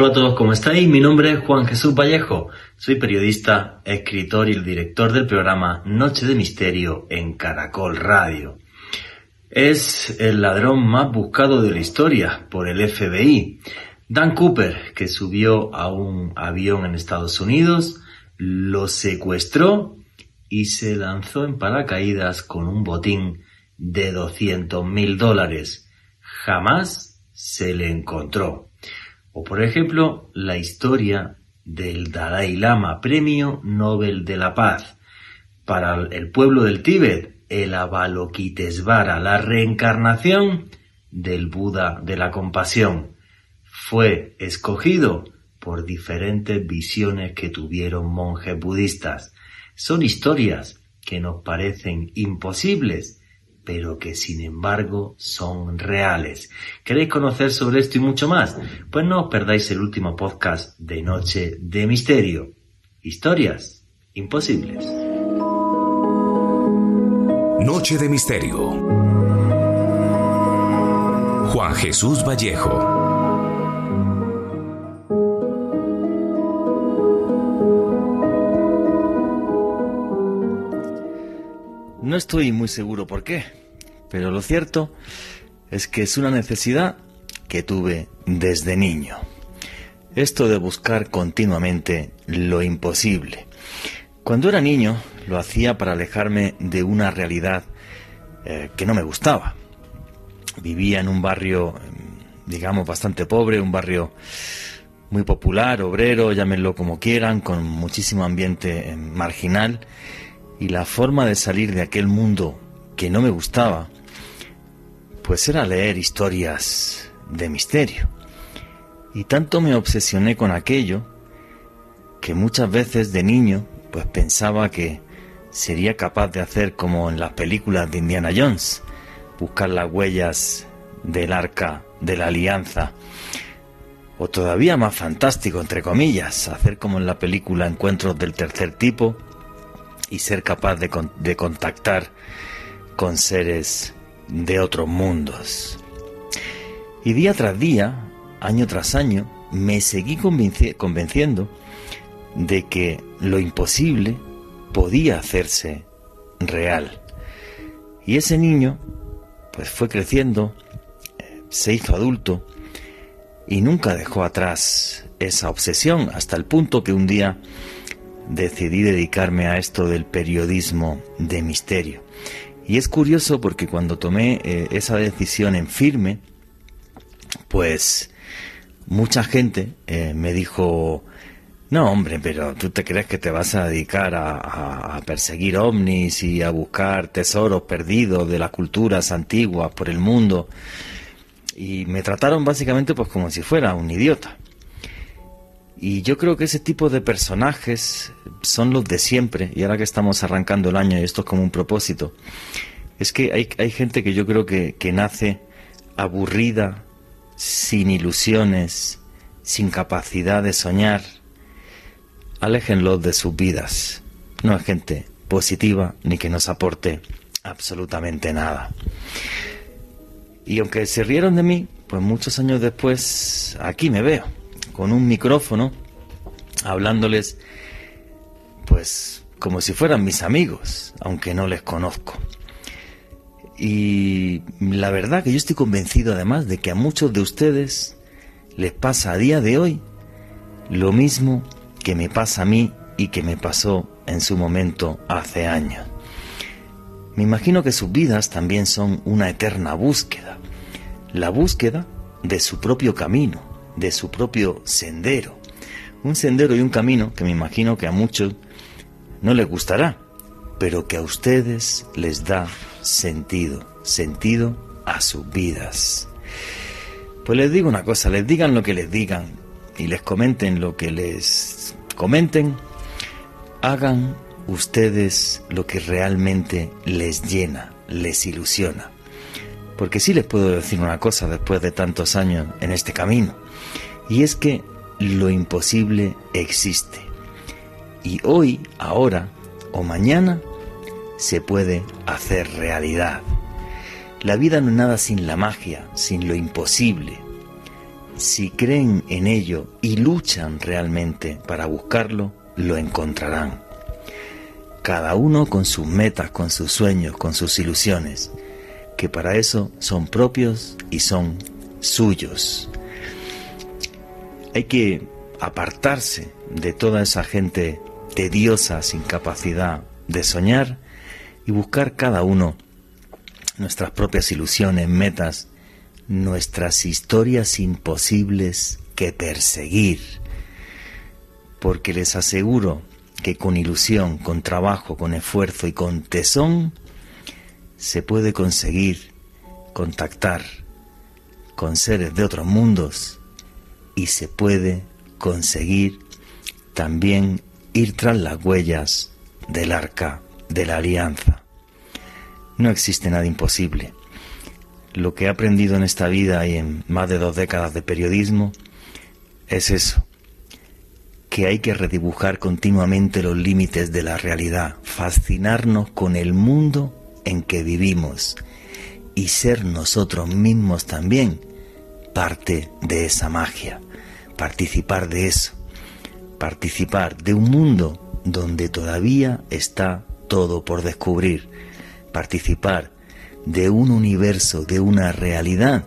Hola a todos, ¿cómo estáis? Mi nombre es Juan Jesús Vallejo. Soy periodista, escritor y el director del programa Noche de Misterio en Caracol Radio. Es el ladrón más buscado de la historia por el FBI. Dan Cooper, que subió a un avión en Estados Unidos, lo secuestró y se lanzó en paracaídas con un botín de 200 mil dólares. Jamás se le encontró. O por ejemplo, la historia del Dalai Lama, Premio Nobel de la Paz. Para el pueblo del Tíbet, el Avalokitesvara, la reencarnación del Buda de la compasión. Fue escogido por diferentes visiones que tuvieron monjes budistas. Son historias que nos parecen imposibles, pero que sin embargo son reales. ¿Queréis conocer sobre esto y mucho más? Pues no os perdáis el último podcast de Noche de Misterio. Historias imposibles. Noche de Misterio. Juan Jesús Vallejo. No estoy muy seguro por qué, pero lo cierto es que es una necesidad que tuve desde niño. Esto de buscar continuamente lo imposible. Cuando era niño lo hacía para alejarme de una realidad eh, que no me gustaba. Vivía en un barrio, digamos, bastante pobre, un barrio muy popular, obrero, llámenlo como quieran, con muchísimo ambiente eh, marginal y la forma de salir de aquel mundo que no me gustaba, pues era leer historias de misterio. Y tanto me obsesioné con aquello que muchas veces de niño pues pensaba que sería capaz de hacer como en las películas de Indiana Jones, buscar las huellas del arca de la alianza. O todavía más fantástico, entre comillas, hacer como en la película Encuentros del tercer tipo, y ser capaz de, de contactar con seres de otros mundos. Y día tras día, año tras año, me seguí convenciendo de que lo imposible podía hacerse real. Y ese niño, pues fue creciendo, se hizo adulto y nunca dejó atrás esa obsesión hasta el punto que un día decidí dedicarme a esto del periodismo de misterio. Y es curioso porque cuando tomé eh, esa decisión en firme, pues mucha gente eh, me dijo, no hombre, pero tú te crees que te vas a dedicar a, a, perseguir ovnis y a buscar tesoros perdidos de las culturas antiguas por el mundo. Y me trataron básicamente pues como si fuera un idiota. Y yo creo que ese tipo de personajes son los de siempre, y ahora que estamos arrancando el año y esto es como un propósito, es que hay, hay gente que yo creo que, que nace aburrida, sin ilusiones, sin capacidad de soñar. Aléjenlos de sus vidas. No es gente positiva ni que nos aporte absolutamente nada. Y aunque se rieron de mí, pues muchos años después aquí me veo con un micrófono hablándoles pues como si fueran mis amigos, aunque no les conozco. Y la verdad que yo estoy convencido además de que a muchos de ustedes les pasa a día de hoy lo mismo que me pasa a mí y que me pasó en su momento hace años. Me imagino que sus vidas también son una eterna búsqueda, la búsqueda de su propio camino, de su propio sendero. Un sendero y un camino que me imagino que a muchos no les gustará, pero que a ustedes les da sentido, sentido a sus vidas. Pues les digo una cosa, les digan lo que les digan y les comenten lo que les comenten, hagan ustedes lo que realmente les llena, les ilusiona. Porque sí les puedo decir una cosa después de tantos años en este camino. Y es que lo imposible existe. Y hoy, ahora o mañana se puede hacer realidad. La vida no es nada sin la magia, sin lo imposible. si creen en ello y luchan realmente para buscarlo, lo encontrarán. Cada uno con sus metas, con sus sueños, con sus ilusiones, que para eso son propios y son suyos. Hay que apartarse de toda esa gente tediosa, sin capacidad de soñar y buscar cada uno nuestras propias ilusiones, metas, nuestras historias imposibles que perseguir. Porque les aseguro que con ilusión, con trabajo, con esfuerzo y con tesón, se puede conseguir contactar con seres de otros mundos y se puede conseguir también ir tras las huellas del arca de la alianza. No existe nada imposible. Lo que he aprendido en esta vida y en más de dos décadas de periodismo es eso, que hay que redibujar continuamente los límites de la realidad, fascinarnos con el mundo en que vivimos y ser nosotros mismos también parte de esa magia, participar de eso, participar de un mundo donde todavía está todo por descubrir, participar de un universo, de una realidad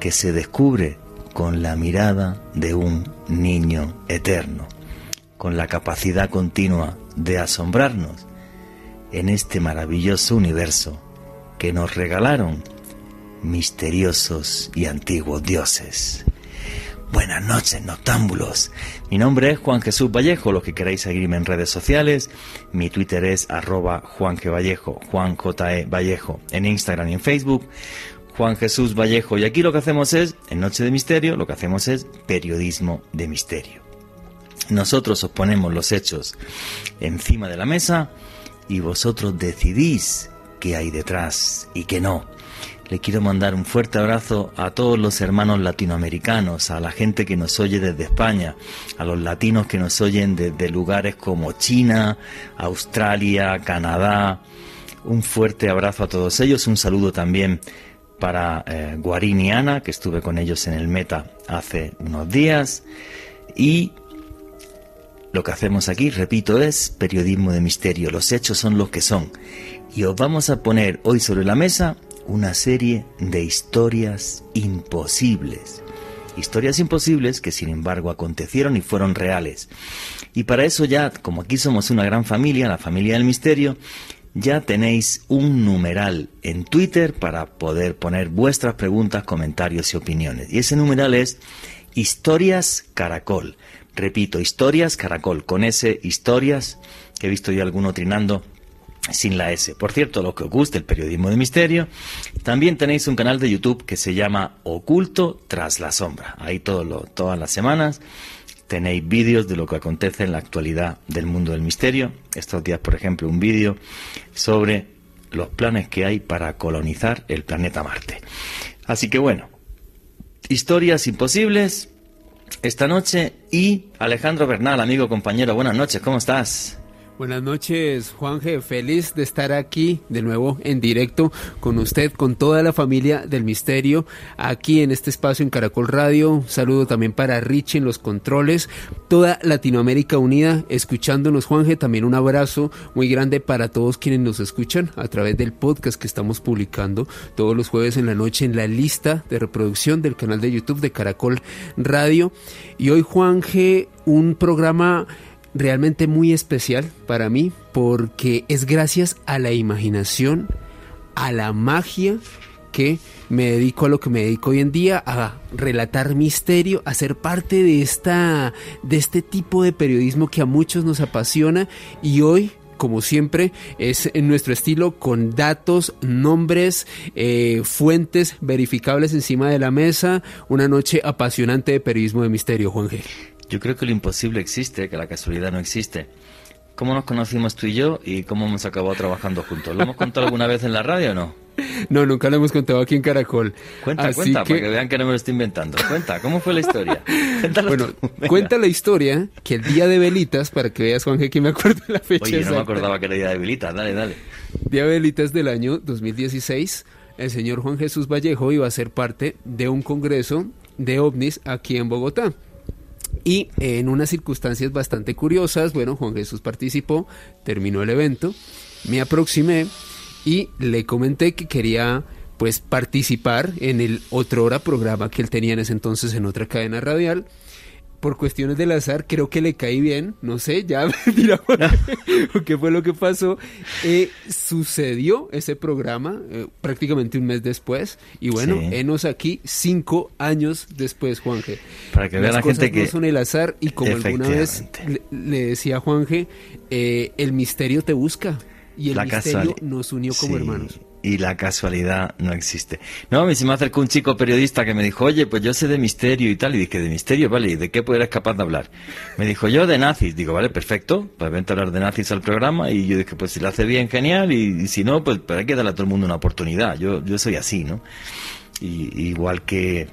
que se descubre con la mirada de un niño eterno, con la capacidad continua de asombrarnos en este maravilloso universo que nos regalaron misteriosos y antiguos dioses. Buenas noches, noctámbulos. Mi nombre es Juan Jesús Vallejo, los que queráis seguirme en redes sociales. Mi Twitter es arroba Juan Vallejo, Juan J. E. Vallejo, en Instagram y en Facebook. Juan Jesús Vallejo. Y aquí lo que hacemos es, en Noche de Misterio, lo que hacemos es periodismo de misterio. Nosotros os ponemos los hechos encima de la mesa y vosotros decidís qué hay detrás y qué no. Le quiero mandar un fuerte abrazo a todos los hermanos latinoamericanos, a la gente que nos oye desde España, a los latinos que nos oyen desde lugares como China, Australia, Canadá. Un fuerte abrazo a todos ellos, un saludo también para eh, Guarín y Ana, que estuve con ellos en el Meta hace unos días. Y lo que hacemos aquí, repito, es periodismo de misterio. Los hechos son los que son. Y os vamos a poner hoy sobre la mesa una serie de historias imposibles. Historias imposibles que sin embargo acontecieron y fueron reales. Y para eso ya, como aquí somos una gran familia, la familia del misterio, ya tenéis un numeral en Twitter para poder poner vuestras preguntas, comentarios y opiniones. Y ese numeral es Historias Caracol. Repito, Historias Caracol, con ese historias, que he visto yo alguno trinando sin la S. Por cierto, lo que os guste el periodismo de misterio, también tenéis un canal de YouTube que se llama Oculto tras la sombra. Ahí todo todas las semanas tenéis vídeos de lo que acontece en la actualidad del mundo del misterio. Estos días, por ejemplo, un vídeo sobre los planes que hay para colonizar el planeta Marte. Así que bueno, historias imposibles esta noche y Alejandro Bernal, amigo, compañero, buenas noches, ¿cómo estás? Buenas noches, Juanje. Feliz de estar aquí de nuevo en directo con usted, con toda la familia del misterio, aquí en este espacio en Caracol Radio. Un saludo también para Richie en los controles, toda Latinoamérica unida escuchándonos, Juanje. También un abrazo muy grande para todos quienes nos escuchan a través del podcast que estamos publicando todos los jueves en la noche en la lista de reproducción del canal de YouTube de Caracol Radio. Y hoy, Juanje, un programa realmente muy especial para mí porque es gracias a la imaginación, a la magia que me dedico a lo que me dedico hoy en día, a relatar misterio, a ser parte de esta de este tipo de periodismo que a muchos nos apasiona y hoy como siempre, es en nuestro estilo con datos, nombres, eh, fuentes verificables encima de la mesa. Una noche apasionante de periodismo de misterio, Juan G. Yo creo que lo imposible existe, que la casualidad no existe. ¿Cómo nos conocimos tú y yo y cómo hemos acabado trabajando juntos? ¿Lo hemos contado alguna vez en la radio o no? No, nunca lo hemos contado aquí en Caracol. Cuenta, cuenta, para que vean que no me lo estoy inventando. Cuenta, ¿cómo fue la historia? bueno, cuenta la historia que el día de velitas, para que veas, Juan que me acuerdo la fecha. Oye, no me acordaba que era día de velitas, dale, dale. Día de velitas del año 2016, el señor Juan Jesús Vallejo iba a ser parte de un congreso de ovnis aquí en Bogotá. Y en unas circunstancias bastante curiosas, bueno, Juan Jesús participó, terminó el evento, me aproximé y le comenté que quería pues participar en el otro hora programa que él tenía en ese entonces en otra cadena radial por cuestiones del azar, creo que le caí bien, no sé, ya mira qué fue lo que pasó. Eh, sucedió ese programa eh, prácticamente un mes después, y bueno, enos aquí cinco años después, Juanje. Para que vea la gente que. No son el azar, y como alguna vez le, decía Juanje, eh, el misterio te busca, y el misterio nos unió como hermanos y la casualidad no existe. No, me se me acercó un chico periodista que me dijo, oye, pues yo sé de misterio y tal, y dije, de misterio, vale, ¿y de qué eres capaz de hablar? Me dijo, yo de nazis. Digo, vale, perfecto, pues vente a hablar de nazis al programa, y yo dije, pues si lo hace bien, genial, y, si no, pues, pues, hay que darle a todo el mundo una oportunidad. Yo, yo soy así, ¿no? Y, igual que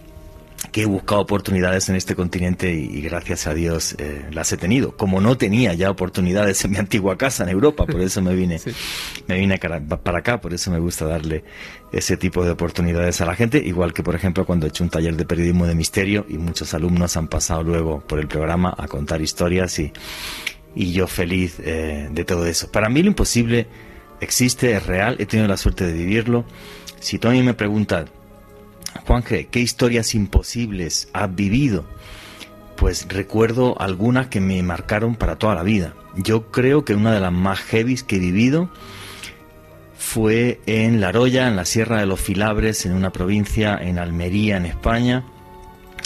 que he buscado oportunidades en este continente y, gracias a Dios eh, las he tenido. Como no tenía ya oportunidades en mi antigua casa en Europa, por eso me vine, me vine para acá, por eso me gusta darle ese tipo de oportunidades a la gente, igual que por ejemplo cuando he hecho un taller de periodismo de misterio y muchos alumnos han pasado luego por el programa a contar historias y, y yo feliz eh, de todo eso. Para mí lo imposible existe, es real, he tenido la suerte de vivirlo. Si mí me preguntas, Juanje, ¿qué historias imposibles has vivido? Pues recuerdo algunas que me marcaron para toda la vida. Yo creo que una de las más heavies que he vivido fue en La Roya, en la Sierra de los Filabres, en una provincia en Almería, en España,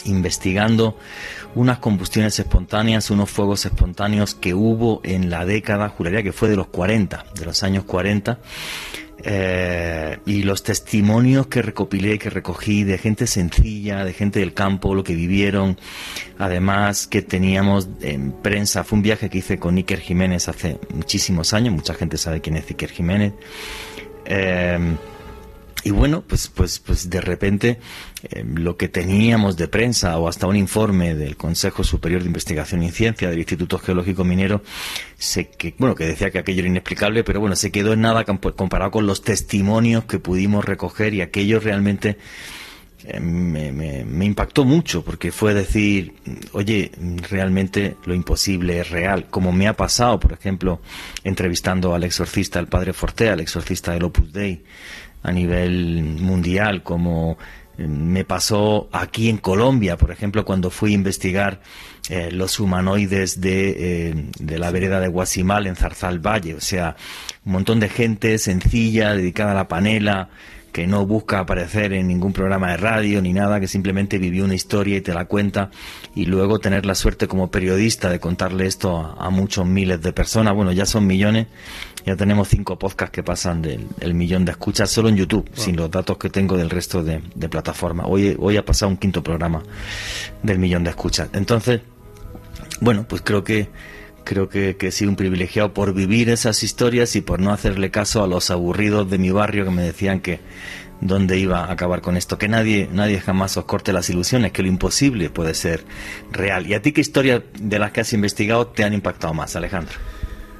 investigando unas combustiones espontáneas, unos fuegos espontáneos que hubo en la década, juraría que fue de los 40, de los años 40, eh, y los testimonios que recopilé, que recogí de gente sencilla, de gente del campo, lo que vivieron, además que teníamos en prensa, fue un viaje que hice con Iker Jiménez hace muchísimos años, mucha gente sabe quién es Iker Jiménez. Eh, y bueno, pues, pues, pues de repente eh, lo que teníamos de prensa o hasta un informe del Consejo Superior de Investigación y Ciencia del Instituto Geológico Minero, se, que, bueno, que decía que aquello era inexplicable, pero bueno, se quedó en nada comparado con los testimonios que pudimos recoger y aquello realmente eh, me, me, impactó mucho porque fue decir, oye, realmente lo imposible es real, como me ha pasado, por ejemplo, entrevistando al exorcista, el padre Fortea, al exorcista del Opus Dei, a nivel mundial, como eh, me pasó aquí en Colombia, por ejemplo, cuando fui a investigar eh, los humanoides de, eh, de, la vereda de Guasimal en Zarzal Valle. O sea, un montón de gente sencilla, dedicada a la panela, que no busca aparecer en ningún programa de radio ni nada, que simplemente vivió una historia y te la cuenta y luego tener la suerte como periodista de contarle esto a, muchos miles de personas, bueno, ya son millones, ya tenemos cinco podcasts que pasan del millón de escuchas solo en YouTube, sin los datos que tengo del resto de, plataformas. Hoy, hoy ha pasado un quinto programa del millón de escuchas. Entonces, bueno, pues creo que creo que, que, he sido un privilegiado por vivir esas historias y por no hacerle caso a los aburridos de mi barrio que me decían que dónde iba a acabar con esto, que nadie, nadie jamás os corte las ilusiones, que lo imposible puede ser real. ¿Y a ti qué historias de las que has investigado te han impactado más, Alejandro?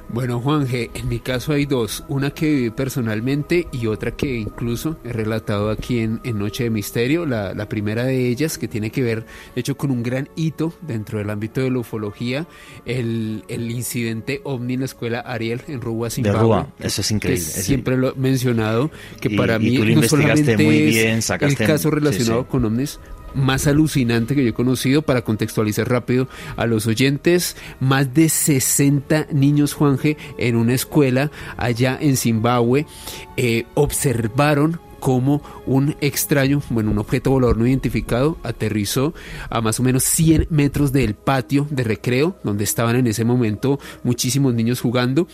Bueno, Juan G, en mi caso hay dos, una que viví personalmente y otra que incluso he relatado aquí en, Noche de Misterio. La, primera de ellas que tiene que ver, de hecho, con un gran hito dentro del ámbito de la ufología, el, incidente ovni en la escuela Ariel en Rúa, Zimbabue. De Rúa, eso es increíble. siempre lo he mencionado, que para mí no solamente muy bien, el caso relacionado con ovnis, más alucinante que yo he conocido para contextualizar rápido a los oyentes. Más de 60 niños Juanje en una escuela allá en Zimbabue eh, observaron cómo un extraño, bueno, un objeto volador no identificado aterrizó a más o menos 100 metros del patio de recreo, donde estaban en ese momento muchísimos niños jugando.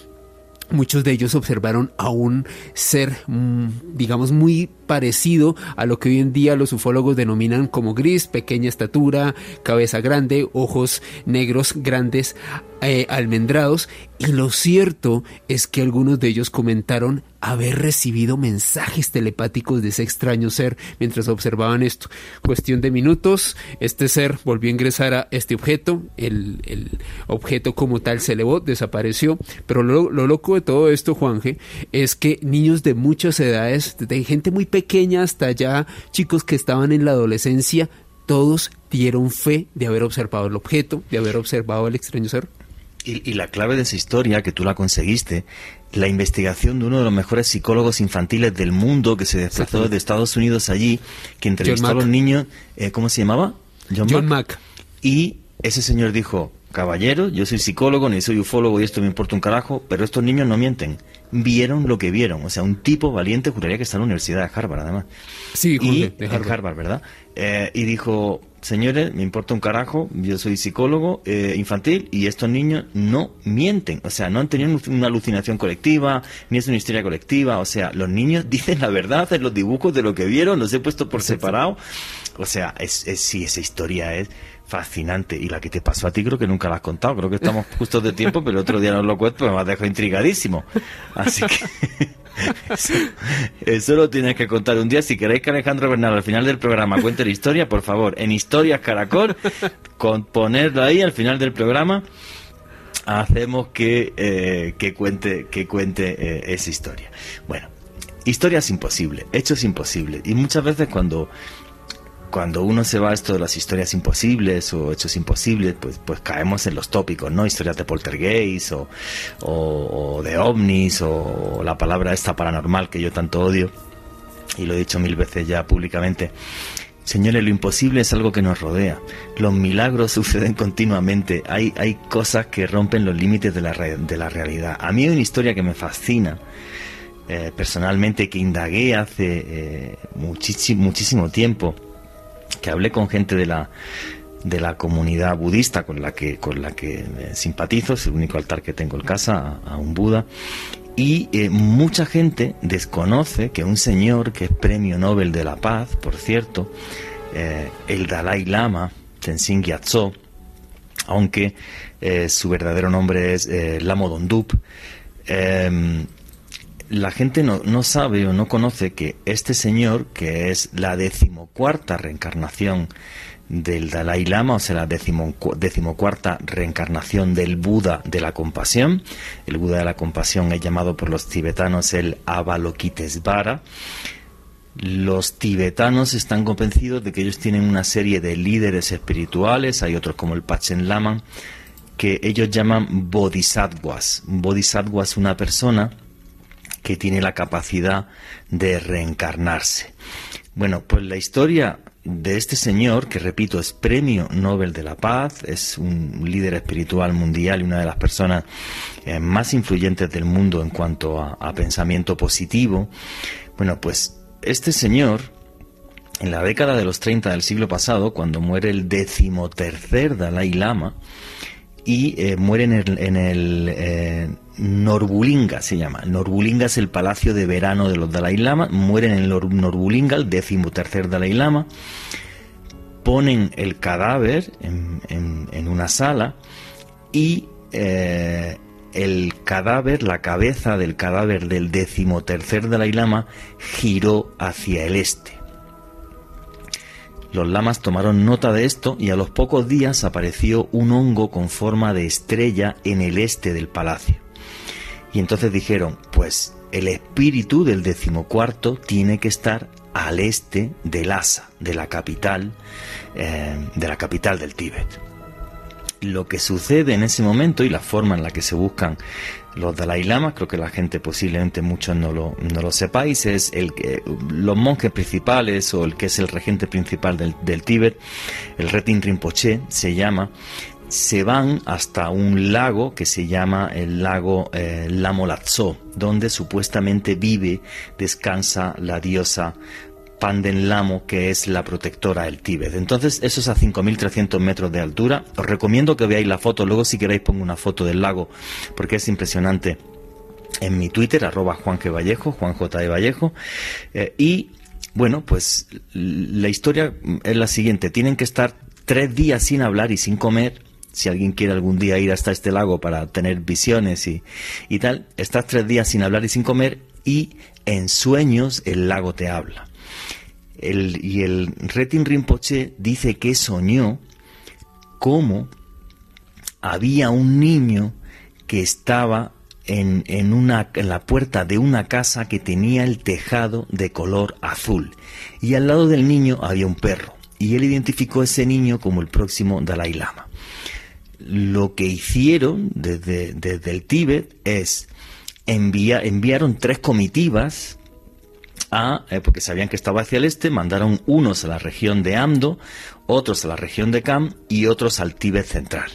Muchos de ellos observaron a un ser, mm, digamos, muy parecido a lo que hoy en día los ufólogos denominan como gris, pequeña estatura, cabeza grande, ojos negros grandes, eh, almendrados. Y lo cierto es que algunos de ellos comentaron haber recibido mensajes telepáticos de ese extraño ser mientras observaban esto. Cuestión de minutos, este ser volvió a ingresar a este objeto, el, el objeto como tal se elevó, desapareció, pero lo, lo loco de todo esto, Juanje, es que niños de muchas edades, de gente muy pequeña hasta ya chicos que estaban en la adolescencia, todos dieron fe de haber observado el objeto, de haber observado el extraño ser. Y, la clave de esa historia, que tú la conseguiste, la investigación de uno de los mejores psicólogos infantiles del mundo que se desplazó desde Estados Unidos allí, que entrevistó a los niños, eh, ¿cómo se llamaba? John, Mack. Y ese señor dijo, caballero, yo soy psicólogo, ni soy ufólogo y esto me importa un carajo, pero estos niños no mienten. Vieron lo que vieron. O sea, un tipo valiente juraría que está en la Universidad de Harvard, además. Sí, y, de Harvard. ¿verdad? Eh, y dijo, señores, me importa un carajo, yo soy psicólogo eh, infantil y estos niños no mienten. O sea, no han tenido una alucinación colectiva, ni es una historia colectiva. O sea, los niños dicen la verdad en los dibujos de lo que vieron, los he puesto por separado. O sea, es, es, sí, esa historia es fascinante. Y la que te pasó a ti creo que nunca la has contado. Creo que estamos justos de tiempo, pero el otro día no lo cuento, me has dejado intrigadísimo. Así que eso, lo tienes que contar un día. Si queréis que Alejandro Bernal al final del programa cuente la historia, por favor, en Historias Caracol, con ponerlo ahí al final del programa hacemos que, eh, que cuente, que cuente eh, esa historia. Bueno, historias imposibles, hechos imposibles. Y muchas veces cuando cuando uno se va a esto de las historias imposibles o hechos imposibles, pues, pues caemos en los tópicos, ¿no? Historias de poltergeist o, o, de ovnis o, la palabra esta paranormal que yo tanto odio y lo he dicho mil veces ya públicamente. Señores, lo imposible es algo que nos rodea. Los milagros suceden continuamente. Hay, hay cosas que rompen los límites de la, de la realidad. A mí hay una historia que me fascina. Eh, personalmente que indagué hace eh, muchísimo, muchísimo tiempo que hablé con gente de la de la comunidad budista con la que con la que simpatizo, es el único altar que tengo en casa a, un Buda. Y eh, mucha gente desconoce que un señor que es premio Nobel de la Paz, por cierto, eh, el Dalai Lama, Tenzin Gyatso, aunque eh, su verdadero nombre es Lamo Dondup, la gente no, no, sabe o no conoce que este señor, que es la decimocuarta reencarnación del Dalai Lama, o sea, la decimocuarta reencarnación del Buda de la compasión, el Buda de la compasión es llamado por los tibetanos el Avalokitesvara, los tibetanos están convencidos de que ellos tienen una serie de líderes espirituales, hay otros como el Pachen Lama, que ellos llaman bodhisattvas. Bodhisattva es una persona que tiene la capacidad de reencarnarse. Bueno, pues la historia de este señor, que repito, es premio Nobel de la Paz, es un líder espiritual mundial y una de las personas eh, más influyentes del mundo en cuanto a, pensamiento positivo. Bueno, pues este señor, en la década de los 30 del siglo pasado, cuando muere el decimotercer Dalai Lama, y eh, muere en el, en el eh, Norbulinga, se llama. Norbulinga es el palacio de verano de los Dalai Lama. Muere en Norbulinga, el décimo tercer Dalai Lama. Ponen el cadáver en, una sala y eh, el cadáver, la cabeza del cadáver del decimotercer Dalai Lama giró hacia el este. Los lamas tomaron nota de esto y a los pocos días apareció un hongo con forma de estrella en el este del palacio. Y entonces dijeron, pues el espíritu del decimocuarto tiene que estar al este de Lhasa, de la capital, eh, de la capital del Tíbet. Lo que sucede en ese momento y la forma en la que se buscan los Dalai Lama, creo que la gente posiblemente muchos no lo, no lo sepáis, es el que los monjes principales o el que es el regente principal del, del Tíbet, el Retin Rinpoche se llama, se van hasta un lago que se llama el lago eh, Lamolazzo, donde supuestamente vive, descansa la diosa Panden Lamo, que es la protectora del Tíbet. Entonces, eso es a 5.300 metros de altura. Os recomiendo que veáis la foto. Luego, si queréis, pongo una foto del lago, porque es impresionante. En mi Twitter, arroba Juan Vallejo, Juan J. E. Vallejo. Eh, y, bueno, pues la historia es la siguiente. Tienen que estar tres días sin hablar y sin comer si alguien quiere algún día ir hasta este lago para tener visiones y, y, tal, estás tres días sin hablar y sin comer y en sueños el lago te habla y el Retin Rinpoche dice que soñó cómo había un niño que estaba en, en, una, en la puerta de una casa que tenía el tejado de color azul y al lado del niño había un perro. y él identificó a ese niño como el próximo Dalai Lama. Lo que hicieron desde, desde el Tíbet es enviar, enviaron tres comitivas a, eh, porque sabían que estaba hacia el este, mandaron unos a la región de Amdo, otros a la región de Kam y otros al Tíbet central.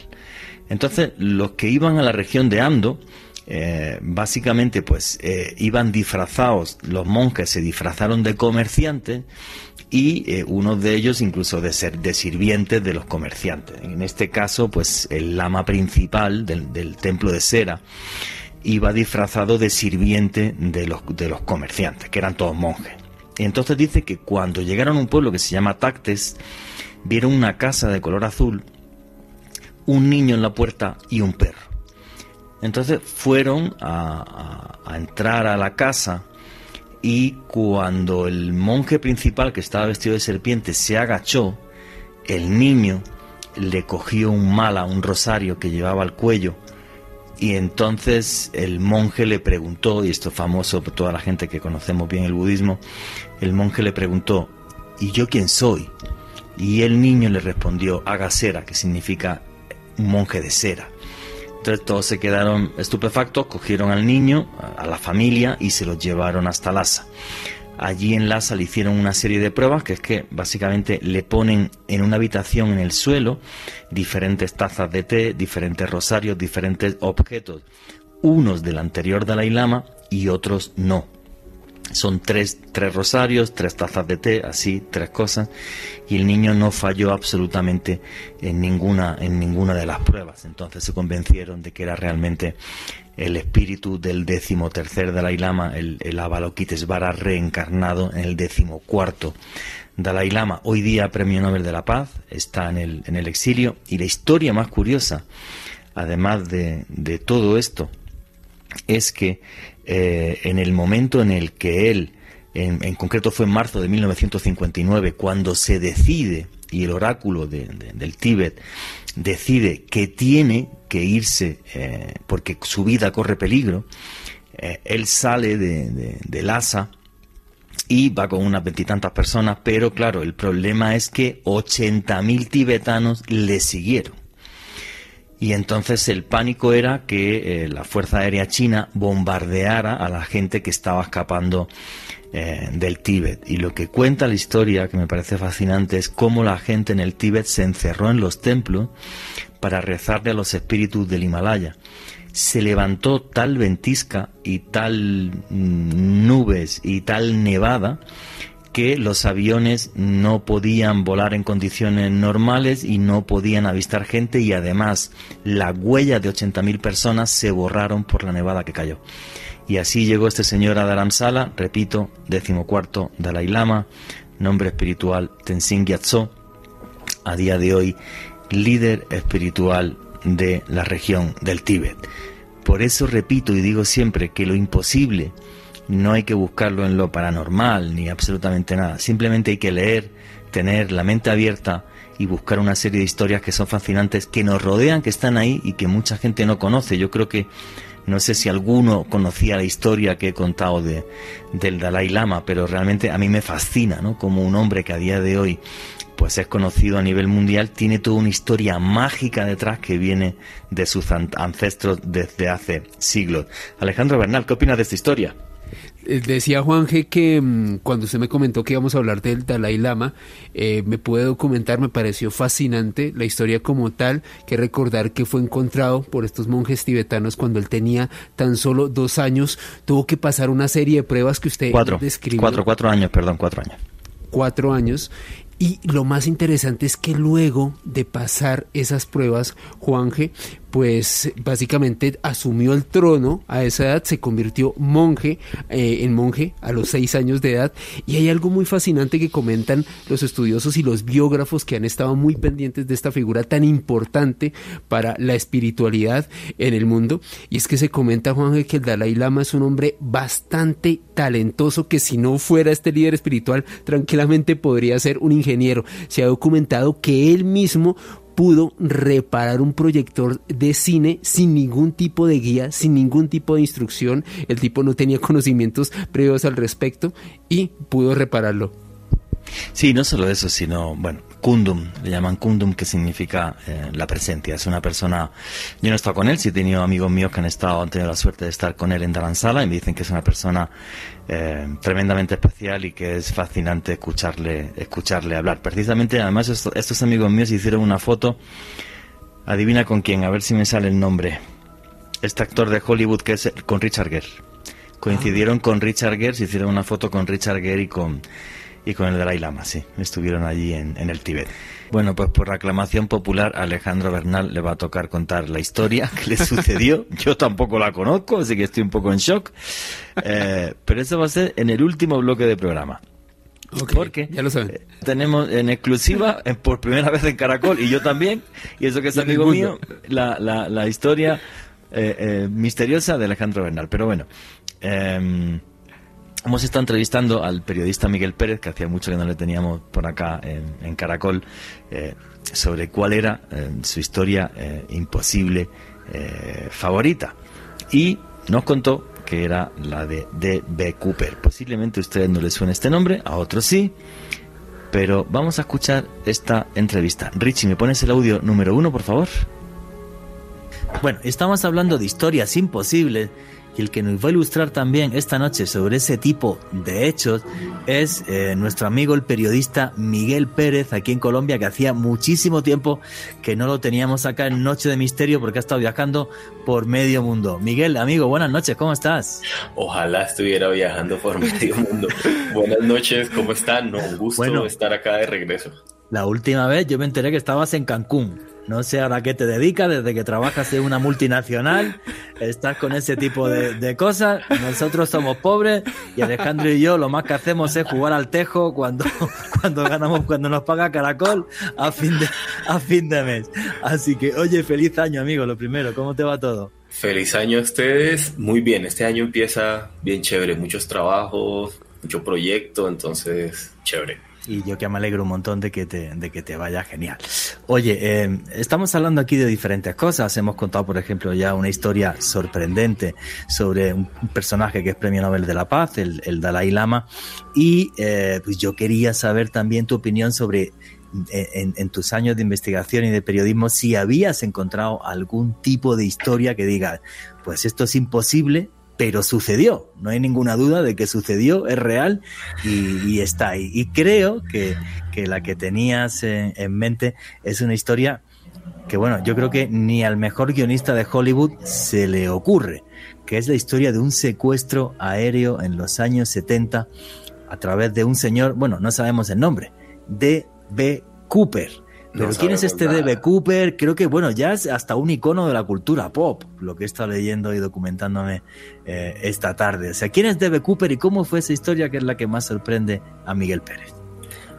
Entonces, los que iban a la región de Amdo, eh, básicamente, pues eh, iban disfrazados, los monjes se disfrazaron de comerciantes y eh, uno de ellos incluso de ser de sirvientes de los comerciantes. En este caso, pues el lama principal del, templo de Sera iba disfrazado de sirviente de los, de los comerciantes, que eran todos monjes. Y entonces dice que cuando llegaron a un pueblo que se llama Tactes, vieron una casa de color azul, un niño en la puerta y un perro. Entonces fueron a, entrar a la casa y cuando el monje principal que estaba vestido de serpiente se agachó, el niño le cogió un mala, un rosario que llevaba al cuello y entonces el monje le preguntó, y esto es famoso por toda la gente que conocemos bien el budismo, el monje le preguntó, ¿y yo quién soy? Y el niño le respondió, Agasera, que significa un monje de cera. Todos se quedaron estupefactos, cogieron al niño, a la familia y se lo llevaron hasta Lhasa. Allí en Lhasa le hicieron una serie de pruebas que es que básicamente le ponen en una habitación en el suelo diferentes tazas de té, diferentes rosarios, diferentes objetos, unos del anterior Dalai Lama y otros no son tres, tres rosarios, tres tazas de té, así, tres cosas, y el niño no falló absolutamente en ninguna, en ninguna de las pruebas. Entonces se convencieron de que era realmente el espíritu del décimo tercer Dalai Lama, el, el Avalokitesvara reencarnado en el décimo cuarto Dalai Lama, hoy día Premio Nobel de la Paz, está en el, en el exilio, y la historia más curiosa, además de, de todo esto, es que eh, en el momento en el que él, en, concreto fue en marzo de 1959, cuando se decide, y el oráculo del Tíbet decide que tiene que irse eh, porque su vida corre peligro, eh, él sale de, de Lhasa y va con unas veintitantas personas, pero claro, el problema es que 80.000 tibetanos le siguieron. Y entonces el pánico era que eh, la Fuerza Aérea China bombardeara a la gente que estaba escapando eh, del Tíbet. Y lo que cuenta la historia, que me parece fascinante, es cómo la gente en el Tíbet se encerró en los templos para rezarle a los espíritus del Himalaya. Se levantó tal ventisca y tal mm, nubes y tal nevada que los aviones no podían volar en condiciones normales y no podían avistar gente y además las huellas de 80.000 personas se borraron por la nevada que cayó. Y así llegó este señor a Dharamsala, repito, decimocuarto Dalai Lama, nombre espiritual Tenzin Gyatso, a día de hoy líder espiritual de la región del Tíbet. Por eso repito y digo siempre que lo imposible no hay que buscarlo en lo paranormal ni absolutamente nada. Simplemente hay que leer, tener la mente abierta y buscar una serie de historias que son fascinantes, que nos rodean, que están ahí y que mucha gente no conoce. Yo creo que no sé si alguno conocía la historia que he contado de, del Dalai Lama, pero realmente a mí me fascina, ¿no? Como un hombre que a día de hoy pues es conocido a nivel mundial, tiene toda una historia mágica detrás que viene de sus ancestros desde hace siglos. Alejandro Bernal, ¿qué opinas de esta historia? Eh, decía Juanje que mm, cuando usted me comentó que íbamos a hablar del Dalai Lama, eh, me pude documentar, me pareció fascinante la historia como tal, que recordar que fue encontrado por estos monjes tibetanos cuando él tenía tan solo dos años, tuvo que pasar una serie de pruebas que usted cuatro, describió. Cuatro, cuatro años, perdón, cuatro años. Cuatro años, y lo más interesante es que luego de pasar esas pruebas, Juanje, pues básicamente asumió el trono a esa edad, se convirtió monje, eh, en monje a los seis años de edad. Y hay algo muy fascinante que comentan los estudiosos y los biógrafos que han estado muy pendientes de esta figura tan importante para la espiritualidad en el mundo. Y es que se comenta, Juanje, que el Dalai Lama es un hombre bastante talentoso que si no fuera este líder espiritual, tranquilamente podría ser un ingeniero. Se ha documentado que él mismo pudo reparar un proyector de cine sin ningún tipo de guía, sin ningún tipo de instrucción. El tipo no tenía conocimientos previos al respecto y pudo repararlo. Sí, no solo eso, sino, bueno, Kundum, le llaman Kundum, que significa eh, la presencia. Es una persona, yo no he estado con él, sí he tenido amigos míos que han estado, han tenido la suerte de estar con él en Daransala y me dicen que es una persona eh, tremendamente especial y que es fascinante escucharle, escucharle hablar. Precisamente, además, estos amigos míos hicieron una foto, adivina con quién, a ver si me sale el nombre. Este actor de Hollywood que es con Richard Gere. Coincidieron con Richard Gere, se hicieron una foto con Richard Gere y con y con el Dalai Lama, sí, estuvieron allí en, el Tíbet. Bueno, pues por aclamación popular, Alejandro Bernal le va a tocar contar la historia que le sucedió. Yo tampoco la conozco, así que estoy un poco en shock. Eh, pero eso va a ser en el último bloque de programa. porque ya lo saben. Eh, tenemos en exclusiva, por primera vez en Caracol, y yo también, y eso que es amigo mío, la, la, la historia eh, misteriosa de Alejandro Bernal. Pero bueno, em, Hemos estado entrevistando al periodista Miguel Pérez, que hacía mucho que no le teníamos por acá en, Caracol, eh, sobre cuál era eh, su historia eh, imposible favorita. Y nos contó que era la de D.B. Cooper. Posiblemente a ustedes no les suene este nombre, a otros sí, pero vamos a escuchar esta entrevista. Richie, ¿me pones el audio número uno, por favor? Bueno, estamos hablando de historias imposibles y el que nos va a ilustrar también esta noche sobre ese tipo de hechos es eh, nuestro amigo el periodista Miguel Pérez aquí en Colombia, que hacía muchísimo tiempo que no lo teníamos acá en Noche de Misterio porque ha estado viajando por medio mundo. Miguel, amigo, buenas noches, ¿cómo estás? Ojalá estuviera viajando por medio mundo. buenas noches, ¿cómo están? No, un gusto estar acá de regreso. La última vez yo me enteré que estabas en Cancún. No sé ahora qué te dedicas, desde que trabajas en una multinacional, estás con ese tipo de, cosas. Nosotros somos pobres y Alejandro y yo lo más que hacemos es jugar al tejo cuando, cuando ganamos, cuando nos paga Caracol a fin, de, a fin de mes. Así que, oye, feliz año, amigo, lo primero, ¿cómo te va todo? Feliz año a ustedes, muy bien, este año empieza bien chévere, muchos trabajos, mucho proyecto, entonces, chévere y yo que me alegro un montón de que te, de que te vaya genial. Oye, eh, estamos hablando aquí de diferentes cosas. Hemos contado, por ejemplo, ya una historia sorprendente sobre un personaje que es Premio Nobel de la Paz, el, el Dalai Lama. Y eh, pues yo quería saber también tu opinión sobre eh, en, en, tus años de investigación y de periodismo, si habías encontrado algún tipo de historia que diga, pues esto es imposible, pero sucedió, no hay ninguna duda de que sucedió, es real y, está ahí. Y creo que, la que tenías en, mente es una historia que, bueno, yo creo que ni al mejor guionista de Hollywood se le ocurre, que es la historia de un secuestro aéreo en los años 70 a través de un señor, bueno, no sabemos el nombre, D.B. Cooper pero ¿quién es este D.B. Cooper? Creo que, bueno, ya es hasta un icono de la cultura pop, lo que he estado leyendo y documentándome eh, esta tarde. O sea, ¿quién es D.B. Cooper y cómo fue esa historia que es la que más sorprende a Miguel Pérez?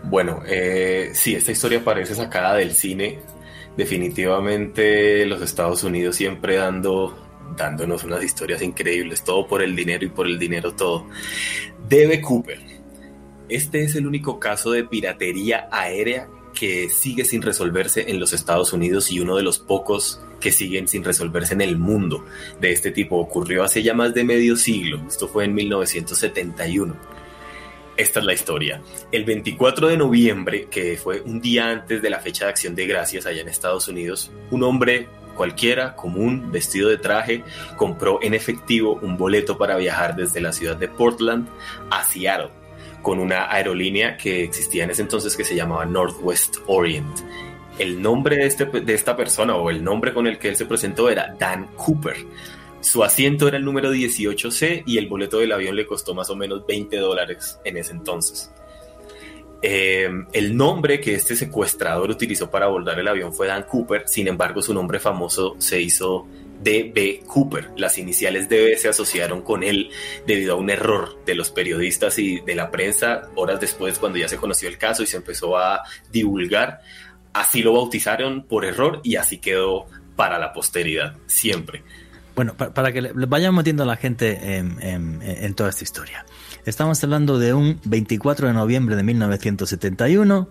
Bueno, eh, sí, esta historia parece sacada del cine. Definitivamente los Estados Unidos siempre dando, dándonos unas historias increíbles, todo por el dinero y por el dinero todo. D.B. Cooper. Este es el único caso de piratería aérea que sigue sin resolverse en los Estados Unidos y uno de los pocos que siguen sin resolverse en el mundo de este tipo. Ocurrió hace ya más de medio siglo, esto fue en 1971. Esta es la historia. El 24 de noviembre, que fue un día antes de la fecha de acción de gracias allá en Estados Unidos, un hombre cualquiera, común, vestido de traje, compró en efectivo un boleto para viajar desde la ciudad de Portland a Seattle con una aerolínea que existía en ese entonces que se llamaba Northwest Orient. El nombre de, este, de esta persona o el nombre con el que él se presentó era Dan Cooper. Su asiento era el número 18C y el boleto del avión le costó más o menos 20 dólares en ese entonces. Eh, el nombre que este secuestrador utilizó para abordar el avión fue Dan Cooper, sin embargo su nombre famoso se hizo D.B. Cooper. Las iniciales DB se asociaron con él debido a un error de los periodistas y de la prensa horas después cuando ya se conoció el caso y se empezó a divulgar. Así lo bautizaron por error y así quedó para la posteridad, siempre. Bueno, para, que le vayan metiendo a la gente en toda esta historia. Estamos hablando de un 24 de noviembre de 1971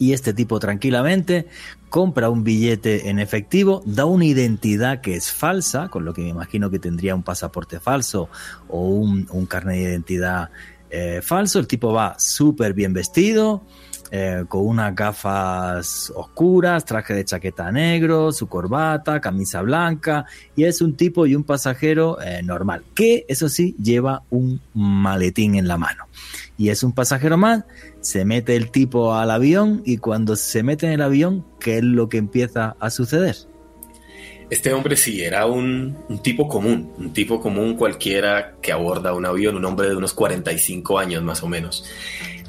y este tipo tranquilamente compra un billete en efectivo, da una identidad que es falsa, con lo que me imagino que tendría un pasaporte falso o un, carnet de identidad eh, falso. El tipo va súper bien vestido, eh, con unas gafas oscuras, traje de chaqueta negro, su corbata, camisa blanca, y es un tipo y un pasajero eh, normal, que eso sí lleva un maletín en la mano. Y es un pasajero más, se mete el tipo al avión y cuando se mete en el avión, ¿qué es lo que empieza a suceder? Este hombre sí era un, tipo común, un tipo común cualquiera que aborda un avión, un hombre de unos 45 años más o menos.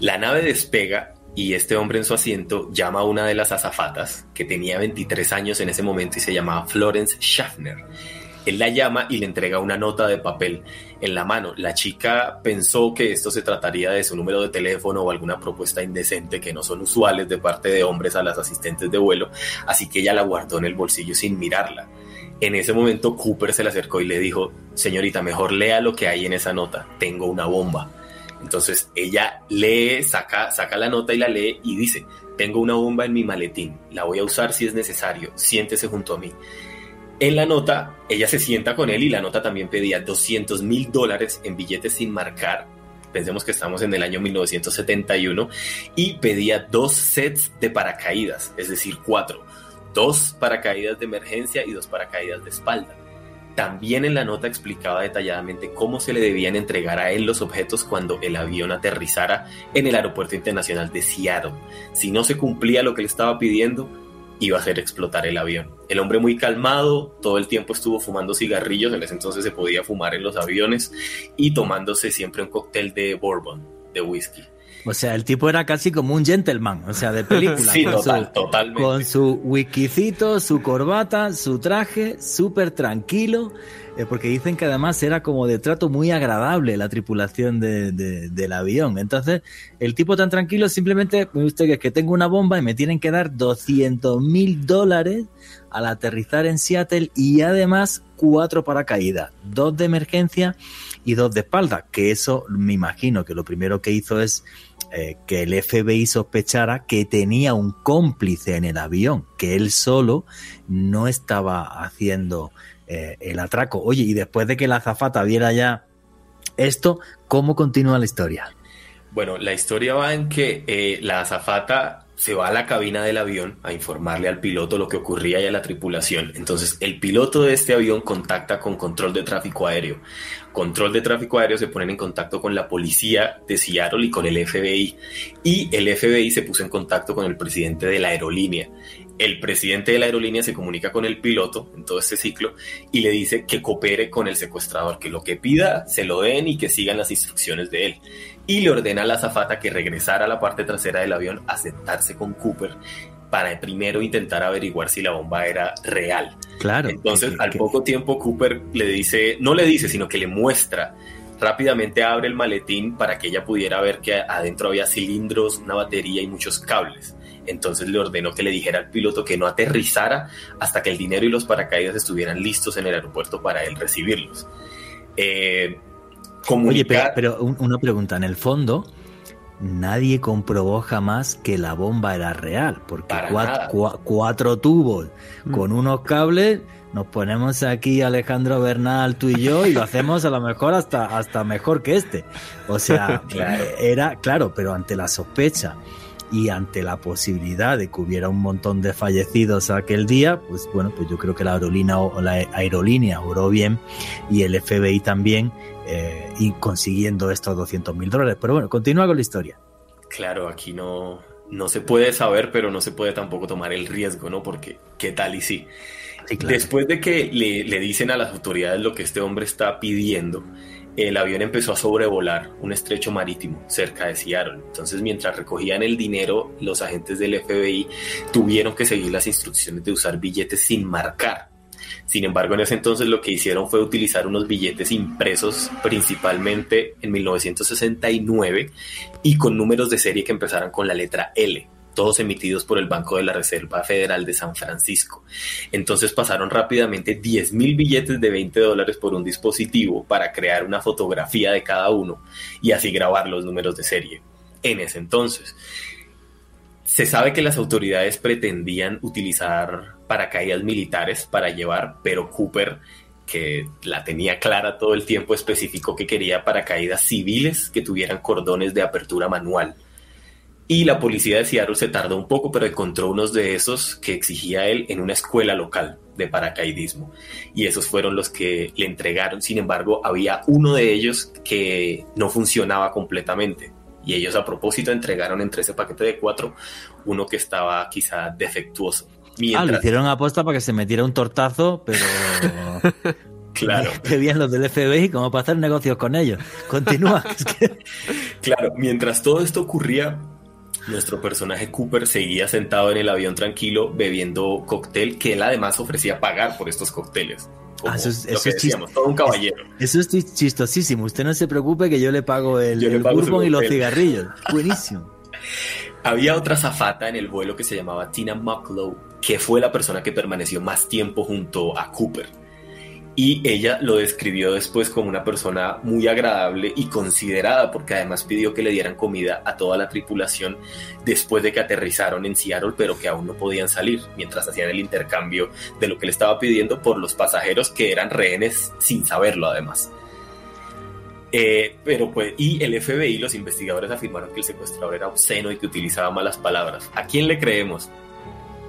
La nave despega y este hombre en su asiento llama a una de las azafatas, que tenía 23 años en ese momento y se llamaba Florence Schaffner. Él la llama y le entrega una nota de papel en la mano. La chica pensó que esto se trataría de su número de teléfono o alguna propuesta indecente que no son usuales de parte de hombres a las asistentes de vuelo, así que ella la guardó en el bolsillo sin mirarla. En ese momento Cooper se le acercó y le dijo, señorita, mejor lea lo que hay en esa nota, tengo una bomba. Entonces ella lee, saca, saca la nota y la lee y dice, tengo una bomba en mi maletín, la voy a usar si es necesario, siéntese junto a mí. En la nota, ella se sienta con él y la nota también pedía 200 mil dólares en billetes sin marcar. Pensemos que estamos en el año 1971 y pedía dos sets de paracaídas, es decir, cuatro. Dos paracaídas de emergencia y dos paracaídas de espalda. También en la nota explicaba detalladamente cómo se le debían entregar a él los objetos cuando el avión aterrizara en el Aeropuerto Internacional de Seattle. Si no se cumplía lo que le estaba pidiendo, iba a hacer explotar el avión. El hombre muy calmado, todo el tiempo estuvo fumando cigarrillos, en ese entonces se podía fumar en los aviones, y tomándose siempre un cóctel de bourbon, de whisky. O sea, el tipo era casi como un gentleman, o sea, de película. sí, total, totalmente. Con su wikicito, su corbata, su traje, súper tranquilo, eh, porque dicen que además era como de trato muy agradable la tripulación de, del avión. Entonces, el tipo tan tranquilo simplemente, usted que es que tengo una bomba y me tienen que dar 200 mil dólares al aterrizar en Seattle y además cuatro paracaídas, dos de emergencia y dos de espalda, que eso me imagino que lo primero que hizo es eh, que el FBI sospechara que tenía un cómplice en el avión, que él solo no estaba haciendo eh, el atraco. Oye, y después de que la azafata viera ya esto, ¿cómo continúa la historia? Bueno, la historia va en que eh, la azafata se va a la cabina del avión a informarle al piloto lo que ocurría y a la tripulación. Entonces, el piloto de este avión contacta con control de tráfico aéreo. Control de tráfico aéreo se ponen en contacto con la policía de Seattle y con el FBI. Y el FBI se puso en contacto con el presidente de la aerolínea. El presidente de la aerolínea se comunica con el piloto en todo este ciclo y le dice que coopere con el secuestrador, que lo que pida se lo den y que sigan las instrucciones de él y le ordena a la azafata que regresara a la parte trasera del avión a sentarse con Cooper para primero intentar averiguar si la bomba era real. Claro. Entonces, al poco tiempo, Cooper le dice, no le dice, sino que le muestra. Rápidamente abre el maletín para que ella pudiera ver que adentro había cilindros, una batería y muchos cables. Entonces le ordenó que le dijera al piloto que no aterrizara hasta que el dinero y los paracaídas estuvieran listos en el aeropuerto para él recibirlos. Eh, Oye, pero, una pregunta, en el fondo, nadie comprobó jamás que la bomba era real, porque cuatro, tubos mm. con unos cables, nos ponemos aquí Alejandro Bernal, tú y yo, y lo hacemos a lo mejor hasta, hasta mejor que este. O sea, era, claro, pero ante la sospecha y ante la posibilidad de que hubiera un montón de fallecidos aquel día, pues bueno, pues yo creo que la aerolínea, la aerolínea oró bien y el FBI también eh, y consiguiendo estos 200 mil dólares. Pero bueno, continúa con la historia. Claro, aquí no, no se puede saber, pero no se puede tampoco tomar el riesgo, ¿no? Porque, ¿qué tal y sí? Después de que le, le, dicen a las autoridades lo que este hombre está pidiendo, el avión empezó a sobrevolar un estrecho marítimo cerca de Seattle. Entonces, mientras recogían el dinero, los agentes del FBI tuvieron que seguir las instrucciones de usar billetes sin marcar. Sin embargo, en ese entonces lo que hicieron fue utilizar unos billetes impresos principalmente en 1969 y con números de serie que empezaran con la letra L todos emitidos por el Banco de la Reserva Federal de San Francisco. Entonces pasaron rápidamente 10 mil billetes de 20 dólares por un dispositivo para crear una fotografía de cada uno y así grabar los números de serie. En ese entonces, se sabe que las autoridades pretendían utilizar paracaídas militares para llevar, pero Cooper que la tenía clara todo el tiempo, especificó que quería paracaídas civiles que tuvieran cordones de apertura manual Y la policía de Seattle se tardó un poco, pero encontró unos de esos que exigía él en una escuela local de paracaidismo. Y esos fueron los que le entregaron. Sin embargo, había uno de ellos que no funcionaba completamente. Y ellos a propósito entregaron entre ese paquete de cuatro uno que estaba quizá defectuoso. Ah, lo hicieron aposta para que se metiera un tortazo, pero... Claro. Qué bien los del FBI, como para hacer negocios con ellos. Continúa. Claro, mientras todo esto ocurría, nuestro personaje Cooper seguía sentado en el avión tranquilo bebiendo cóctel que él además ofrecía pagar por estos cócteles. Ah, eso es, todo un caballero. Eso es chistosísimo. Usted no se preocupe que yo le pago el, el bourbon y los cigarrillos. Buenísimo. Había otra zafata en el vuelo que se llamaba Tina Mucklow, que fue la persona que permaneció más tiempo junto a Cooper y ella lo describió después como una persona muy agradable y considerada porque además pidió que le dieran comida a toda la tripulación después de que aterrizaron en Seattle pero que aún no podían salir mientras hacían el intercambio de lo que le estaba pidiendo por los pasajeros que eran rehenes sin saberlo además. Eh, pero pues, y el FBI, los investigadores afirmaron que el secuestrador era obsceno y que utilizaba malas palabras. ¿A quién le creemos?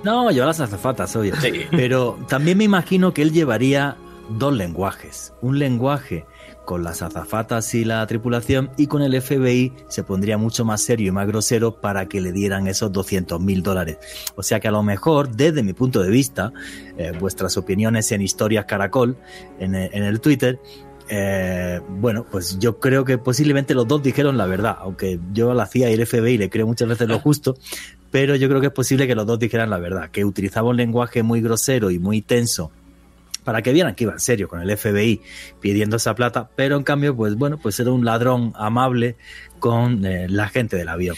No, yo a las azafatas, obvio. Pero también me imagino que él llevaría dos lenguajes. Un lenguaje con las azafatas y la tripulación y con el FBI se pondría mucho más serio y más grosero para que le dieran esos 200 mil dólares. O sea que a lo mejor, desde mi punto de vista, eh, vuestras opiniones en Historias Caracol, en el, Twitter, eh, bueno, pues yo creo que posiblemente los dos dijeron la verdad, aunque yo la CIA y el FBI le creo muchas veces lo justo, pero yo creo que es posible que los dos dijeran la verdad, que utilizaba un lenguaje muy grosero y muy tenso para que vieran que iba en serio con el FBI pidiendo esa plata, pero en cambio, pues bueno, pues era un ladrón amable con eh, la gente del avión.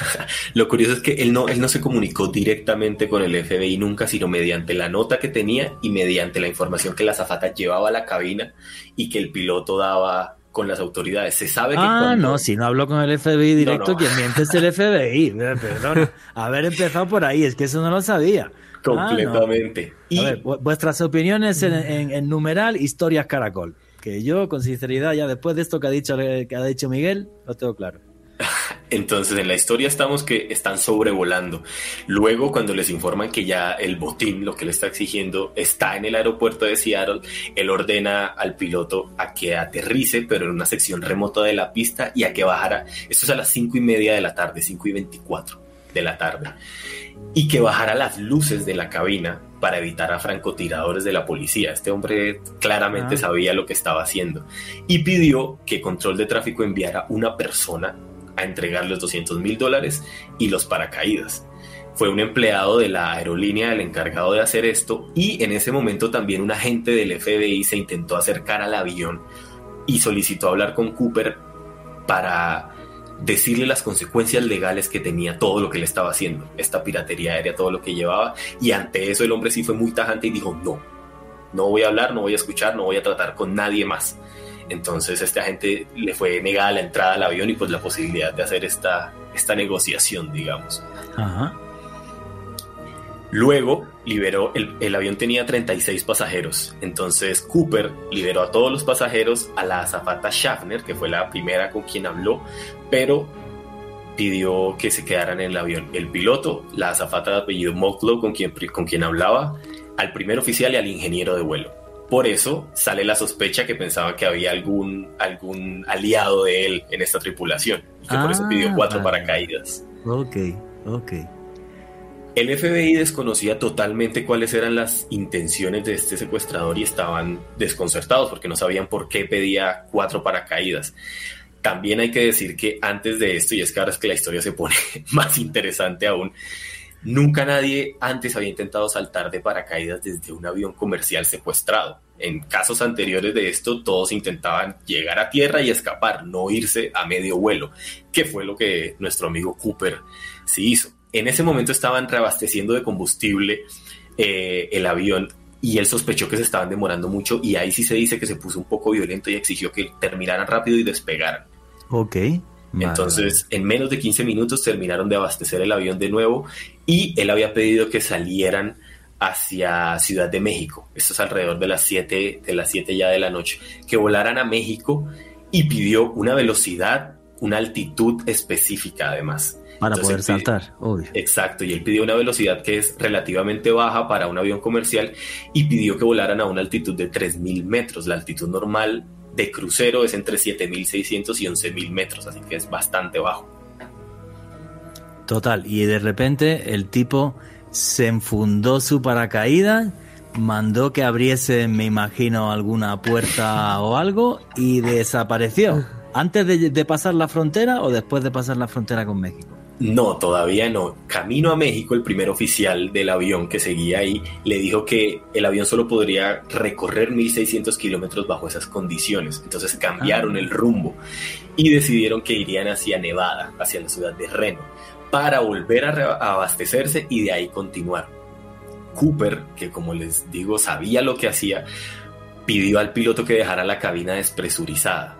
Lo curioso es que él no, él no se comunicó directamente con el FBI nunca, sino mediante la nota que tenía y mediante la información que la zafata llevaba a la cabina y que el piloto daba con las autoridades. Se sabe que. Ah, no, si no habló con el FBI directo, quien miente es el FBI. Perdón, haber empezado por ahí, es que eso no lo sabía. Completamente. y... A ver, vuestras opiniones en, numeral, historias caracol. Que yo, con sinceridad, ya después de esto que ha dicho, que ha dicho Miguel, lo tengo claro. Entonces en la historia estamos que están sobrevolando. Luego cuando les informan que ya el botín, lo que le está exigiendo, está en el aeropuerto de Seattle, él ordena al piloto a que aterrice, pero en una sección remota de la pista y a que bajara. Esto es a las cinco y media de la tarde, 5 y 24 de la tarde y que bajara las luces de la cabina para evitar a francotiradores de la policía. Este hombre claramente ah. sabía lo que estaba haciendo y pidió que Control de Tráfico enviara una persona a entregar los 200 mil dólares y los paracaídas. Fue un empleado de la aerolínea el encargado de hacer esto y en ese momento también un agente del FBI se intentó acercar al avión y solicitó hablar con Cooper para decirle las consecuencias legales que tenía todo lo que le estaba haciendo, esta piratería aérea, todo lo que llevaba, y ante eso el hombre sí fue muy tajante y dijo, no, no voy a hablar, no voy a escuchar, no voy a tratar con nadie más. Entonces este agente le fue negada la entrada al avión y pues la posibilidad de hacer esta, esta negociación, digamos. Ajá. Luego liberó, el, avión tenía 36 pasajeros, entonces Cooper liberó a todos los pasajeros, a la azafata Schaffner, que fue la primera con quien habló, pero pidió que se quedaran en el avión. El piloto, la azafata de apellido Mocklow, con quien, con quien hablaba, al primer oficial y al ingeniero de vuelo. Por eso sale la sospecha que pensaba que había algún, algún aliado de él en esta tripulación y que por eso pidió ah, cuatro paracaídas. Ok, ok. El FBI desconocía totalmente cuáles eran las intenciones de este secuestrador y estaban desconcertados porque no sabían por qué pedía cuatro paracaídas. También hay que decir que antes de esto, y es que ahora es que la historia se pone más interesante aún, nunca nadie antes había intentado saltar de paracaídas desde un avión comercial secuestrado. En casos anteriores de esto, todos intentaban llegar a tierra y escapar, no irse a medio vuelo, que fue lo que nuestro amigo Cooper sí hizo. En ese momento estaban reabasteciendo de combustible eh, el avión y él sospechó que se estaban demorando mucho y ahí sí se dice que se puso un poco violento y exigió que terminaran rápido y despegaran. Ok. Entonces, en menos de 15 minutos terminaron de abastecer el avión de nuevo y él había pedido que salieran hacia Ciudad de México. Esto es alrededor de las 7 de las 7 ya de la noche, que volaran a México y pidió una velocidad, una altitud específica además Para poder saltar, obvio. Exacto, y él pidió una velocidad que es relativamente baja para un avión comercial y pidió que volaran a una altitud de 3.000 metros. La altitud normal de crucero es entre 7.600 y 11.000 metros, así que es bastante bajo. Total, y de repente el tipo se enfundó su paracaídas, mandó que abriese, me imagino, alguna puerta o algo y desapareció. ¿Antes de, pasar la frontera o después de pasar la frontera con México? No, todavía no. Camino a México, el primer oficial del avión que seguía ahí le dijo que el avión solo podría recorrer 1.600 kilómetros bajo esas condiciones. Entonces cambiaron ah. el rumbo y decidieron que irían hacia Nevada, hacia la ciudad de Reno, para volver a, abastecerse y de ahí continuar. Cooper, que como les digo sabía lo que hacía, pidió al piloto que dejara la cabina despresurizada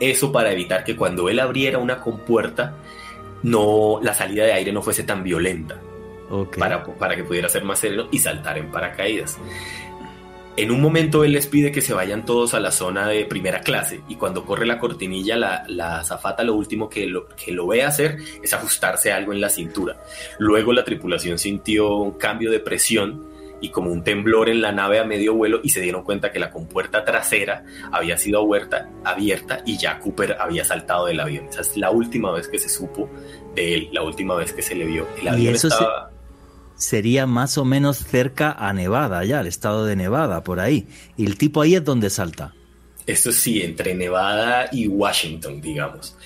eso para evitar que cuando él abriera una compuerta, no, la salida de aire no fuese tan violenta. Para, para que pudiera ser más sereno y saltar en paracaídas. En un momento él les pide que se vayan todos a la zona de primera clase y cuando corre la cortinilla la, la azafata lo último que lo, que lo ve hacer es ajustarse algo en la cintura. Luego la tripulación sintió un cambio de presión y como un temblor en la nave a medio vuelo y se dieron cuenta que la compuerta trasera había sido abierta, y ya Cooper había saltado del avión. Esa es la última vez que se supo de él, la última vez que se le vio. El avión y eso sería más o menos cerca a Nevada, ya, el estado de Nevada, por ahí. Y el tipo ahí es donde salta. Esto sí, entre Nevada y Washington, digamos.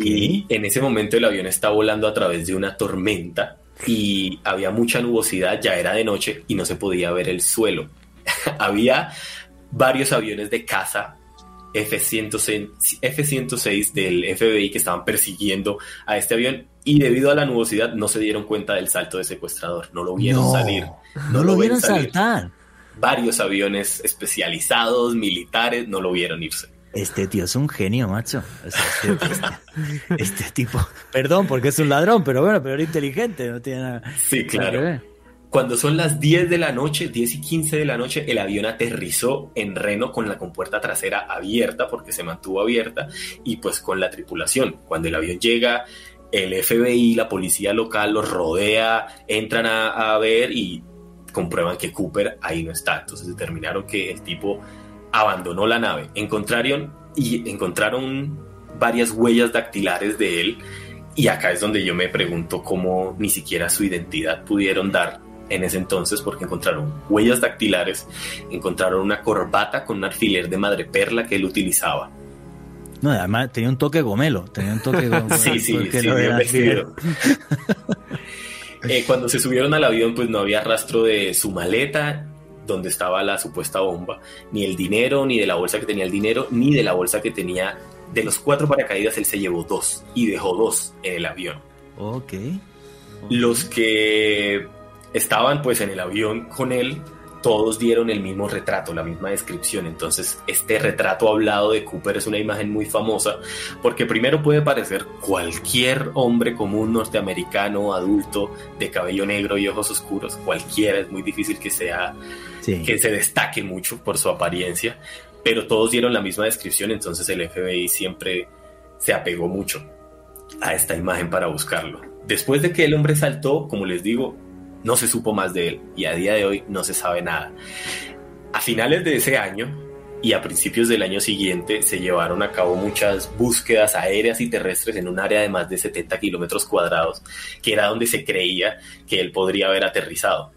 Y en ese momento el avión está volando a través de una tormenta y había mucha nubosidad, ya era de noche y no se podía ver el suelo. había varios aviones de caza F-106, F-106 del FBI que estaban persiguiendo a este avión y debido a la nubosidad no se dieron cuenta del salto de secuestrador, no lo vieron salir. No, lo, vieron saltar. Varios aviones especializados, militares, no lo vieron irse. Este tío es un genio, macho. Este, este, tipo, perdón porque es un ladrón, pero bueno, pero era inteligente, no tiene nada. Sí, claro. Cuando son las 10 de la noche, 10 y 15 de la noche, el avión aterrizó en Reno con la compuerta trasera abierta porque se mantuvo abierta y pues con la tripulación. Cuando el avión llega, el FBI, la policía local los rodea, entran a, a ver y comprueban que Cooper ahí no está. Entonces determinaron que el tipo abandonó la nave. Encontraron y encontraron varias huellas dactilares de él y acá es donde yo me pregunto cómo ni siquiera su identidad pudieron dar en ese entonces porque encontraron huellas dactilares, encontraron una corbata con un alfiler de madreperla que él utilizaba. No, además tenía un toque gomelo, tenía un toque gomelo. sí, sí, sí, vestido. Eh, cuando se subieron al avión, pues no había rastro de su maleta donde estaba la supuesta bomba, ni el dinero, ni de la bolsa que tenía el dinero, ni de la bolsa que tenía. De los cuatro paracaídas, él se llevó dos y dejó dos en el avión. Ok. okay. Los que estaban pues en el avión con él todos dieron el mismo retrato, la misma descripción. Entonces, este retrato hablado de Cooper es una imagen muy famosa porque primero puede parecer cualquier hombre común norteamericano, adulto, de cabello negro y ojos oscuros, cualquiera, es muy difícil que sea, que se destaque mucho por su apariencia, pero todos dieron la misma descripción, entonces el FBI siempre se apegó mucho a esta imagen para buscarlo. Después de que el hombre saltó, como les digo, no se supo más de él y a día de hoy no se sabe nada. A finales de ese año y a principios del año siguiente se llevaron a cabo muchas búsquedas aéreas y terrestres en un área de más de 70 kilómetros cuadrados, que era donde se creía que él podría haber aterrizado.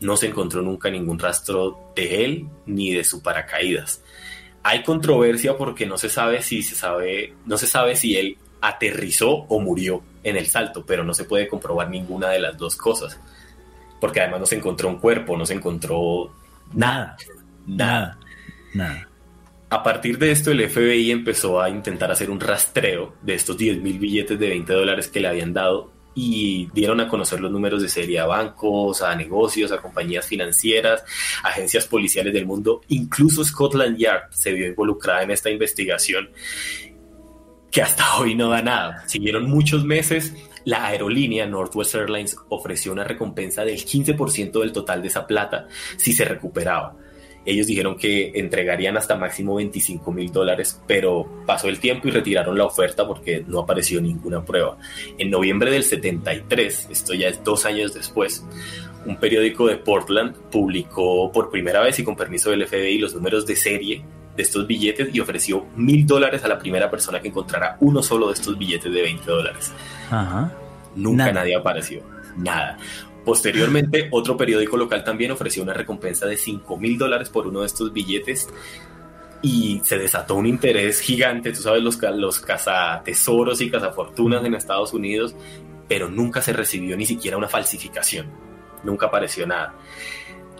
No se encontró nunca ningún rastro de él ni de su paracaídas. Hay controversia porque no se sabe si se sabe, no se sabe si él aterrizó o murió en el salto, pero no se puede comprobar ninguna de las dos cosas porque además no se encontró un cuerpo, no se encontró nada, nada, nada. A partir de esto, el FBI empezó a intentar hacer un rastreo de estos 10 mil billetes de 20 dólares que le habían dado y dieron a conocer los números de serie a bancos, a negocios, a compañías financieras, agencias policiales del mundo. Incluso Scotland Yard se vio involucrada en esta investigación que hasta hoy no da nada. Siguieron muchos meses la aerolínea Northwest Airlines ofreció una recompensa del 15% del total de esa plata si se recuperaba. Ellos dijeron que entregarían hasta máximo 25 mil dólares, pero pasó el tiempo y retiraron la oferta porque no apareció ninguna prueba. En noviembre del 73, esto ya es dos años después, un periódico de Portland publicó por primera vez y con permiso del FBI los números de serie de estos billetes y ofreció mil dólares a la primera persona que encontrara uno solo de estos billetes de 20 dólares. Nunca nadie apareció. Nada. Posteriormente, otro periódico local también ofreció una recompensa de 5 mil dólares por uno de estos billetes y se desató un interés gigante, tú sabes, los, los cazatesoros y cazafortunas en Estados Unidos, pero nunca se recibió ni siquiera una falsificación, nunca apareció nada.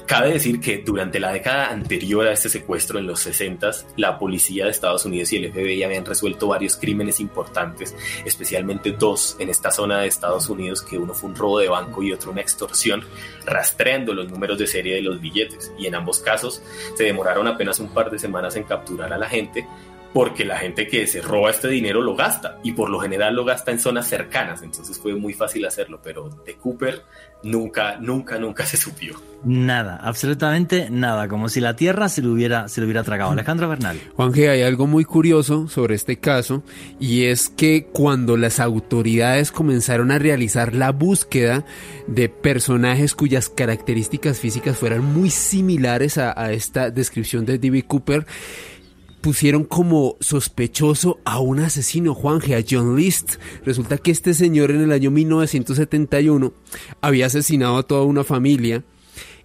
Cabe decir que durante la década anterior a este secuestro, en los 60, la policía de Estados Unidos y el FBI habían resuelto varios crímenes importantes, especialmente dos en esta zona de Estados Unidos, que uno fue un robo de banco y otro una extorsión, rastreando los números de serie de los billetes. Y en ambos casos se demoraron apenas un par de semanas en capturar a la gente, porque la gente que se roba este dinero lo gasta y por lo general lo gasta en zonas cercanas, entonces fue muy fácil hacerlo, pero de Cooper nunca, nunca, nunca se supió. Nada, absolutamente nada, como si la tierra se lo hubiera, se lo hubiera tragado. Alejandro Bernal. Juan G, hay algo muy curioso sobre este caso y es que cuando las autoridades comenzaron a realizar la búsqueda de personajes cuyas características físicas fueran muy similares a, a esta descripción de D.B. Cooper, pusieron como sospechoso a un asesino, Juanje, a John List. Resulta que este señor en el año 1971 había asesinado a toda una familia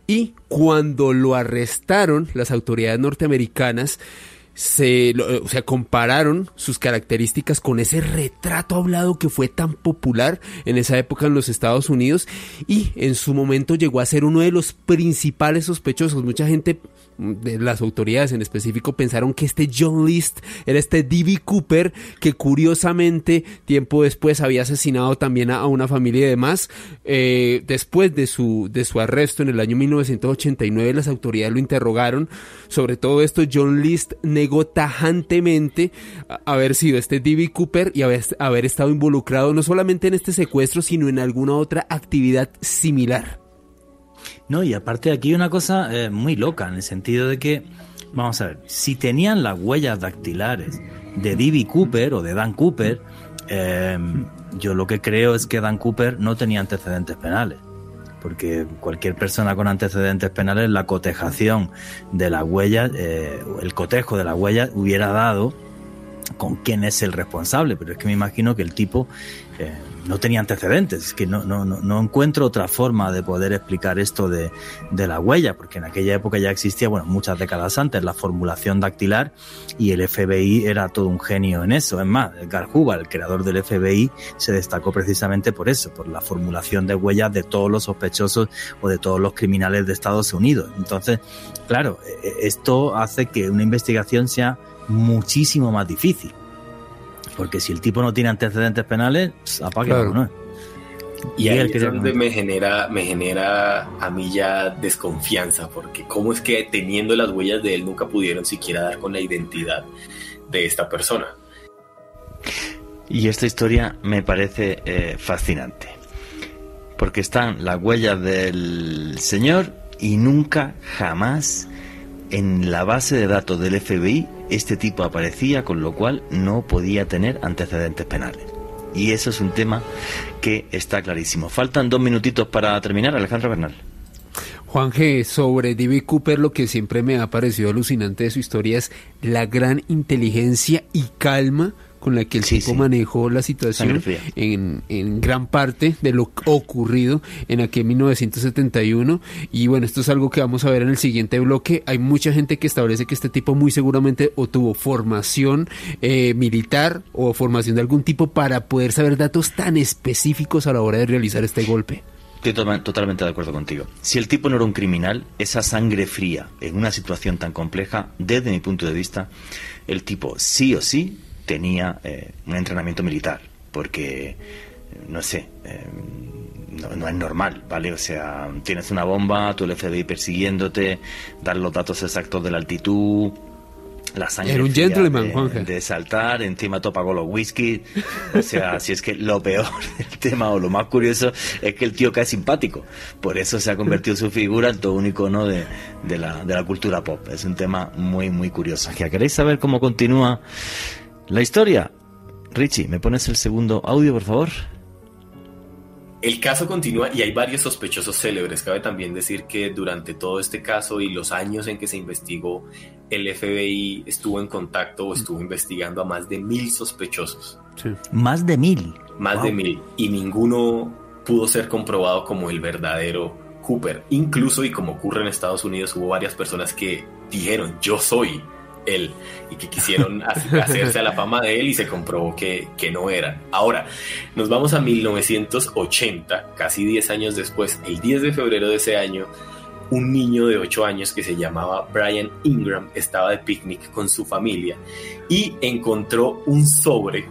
y cuando lo arrestaron las autoridades norteamericanas, se, o sea, compararon sus características con ese retrato hablado que fue tan popular en esa época en los Estados Unidos y en su momento llegó a ser uno de los principales sospechosos. Mucha gente las autoridades en específico pensaron que este John List era este D.B. Cooper que curiosamente tiempo después había asesinado también a, una familia y demás. Eh, después de su, de su arresto en el año 1989 las autoridades lo interrogaron sobre todo esto. John List negó tajantemente haber sido este D.B. Cooper y haber, haber estado involucrado no solamente en este secuestro sino en alguna otra actividad similar. No, y aparte aquí una cosa eh, muy loca, en el sentido de que, vamos a ver, si tenían las huellas dactilares de D.B. Cooper o de Dan Cooper, eh, yo lo que creo es que Dan Cooper no tenía antecedentes penales. Porque cualquier persona con antecedentes penales, la cotejación de las huellas, eh, el cotejo de las huellas hubiera dado con quién es el responsable. Pero es que me imagino que el tipo no tenía antecedentes. Es que no, no, no, encuentro otra forma de poder explicar esto de, de, la huella, porque en aquella época ya existía, bueno, muchas décadas antes, la formulación dactilar y el FBI era todo un genio en eso. Es más, Edgar Hoover, el creador del FBI, se destacó precisamente por eso, por la formulación de huellas de todos los sospechosos o de todos los criminales de Estados Unidos. Entonces, claro, e, e, esto hace que una investigación sea muchísimo más difícil. Porque si el tipo no tiene antecedentes penales, pues, apague ¿no? Y ahí es donde me genera, me genera a mí ya desconfianza, porque cómo es que teniendo las huellas de él nunca pudieron siquiera dar con la identidad de esta persona. Y esta historia me parece eh, fascinante, porque están las huellas del señor y nunca, jamás en la base de datos del FBI este tipo aparecía, con lo cual no podía tener antecedentes penales. Y eso es un tema que está clarísimo. Faltan dos minutitos para terminar, Alejandro Bernal. Juan G, sobre D.B. Cooper, lo que siempre me ha parecido alucinante de su historia es la gran inteligencia y calma con la que el tipo manejó la situación en, en, gran parte de lo ocurrido en aquel 1971 y bueno esto es algo que vamos a ver en el siguiente bloque. Hay mucha gente que establece que este tipo muy seguramente o tuvo formación eh, militar o formación de algún tipo para poder saber datos tan específicos a la hora de realizar este golpe. Estoy totalmente de acuerdo contigo. Si el tipo no era un criminal, esa sangre fría en una situación tan compleja, desde mi punto de vista, el tipo sí o sí tenía eh, un entrenamiento militar, porque, no sé, eh, no, es normal, ¿vale? O sea, tienes una bomba, tú el FBI persiguiéndote, dar los datos exactos de la altitud, la sangre Era un fría gentleman, de, saltar, encima topa con los whisky. O sea, si es que lo peor del tema o lo más curioso es que el tío cae simpático. Por eso se ha convertido su figura en todo un icono de, de la, de la cultura pop. Es un tema muy, muy curioso. ¿Ya ¿Queréis saber cómo continúa la historia? Richie, ¿me pones el segundo audio, por favor? El caso continúa y hay varios sospechosos célebres. Cabe también decir que durante todo este caso y los años en que se investigó, el FBI estuvo en contacto o estuvo investigando a más de mil sospechosos. Sí. Más de mil. Más Wow. de mil. Y ninguno pudo ser comprobado como el verdadero Cooper. Incluso, y como ocurre en Estados Unidos, hubo varias personas que dijeron, yo soy él, y que quisieron ha- hacerse a la fama de él y se comprobó que, que no eran. Ahora, nos vamos a 1980, casi 10 años después, el 10 de febrero de ese año, un niño de 8 años que se llamaba Brian Ingram estaba de picnic con su familia y encontró un sobre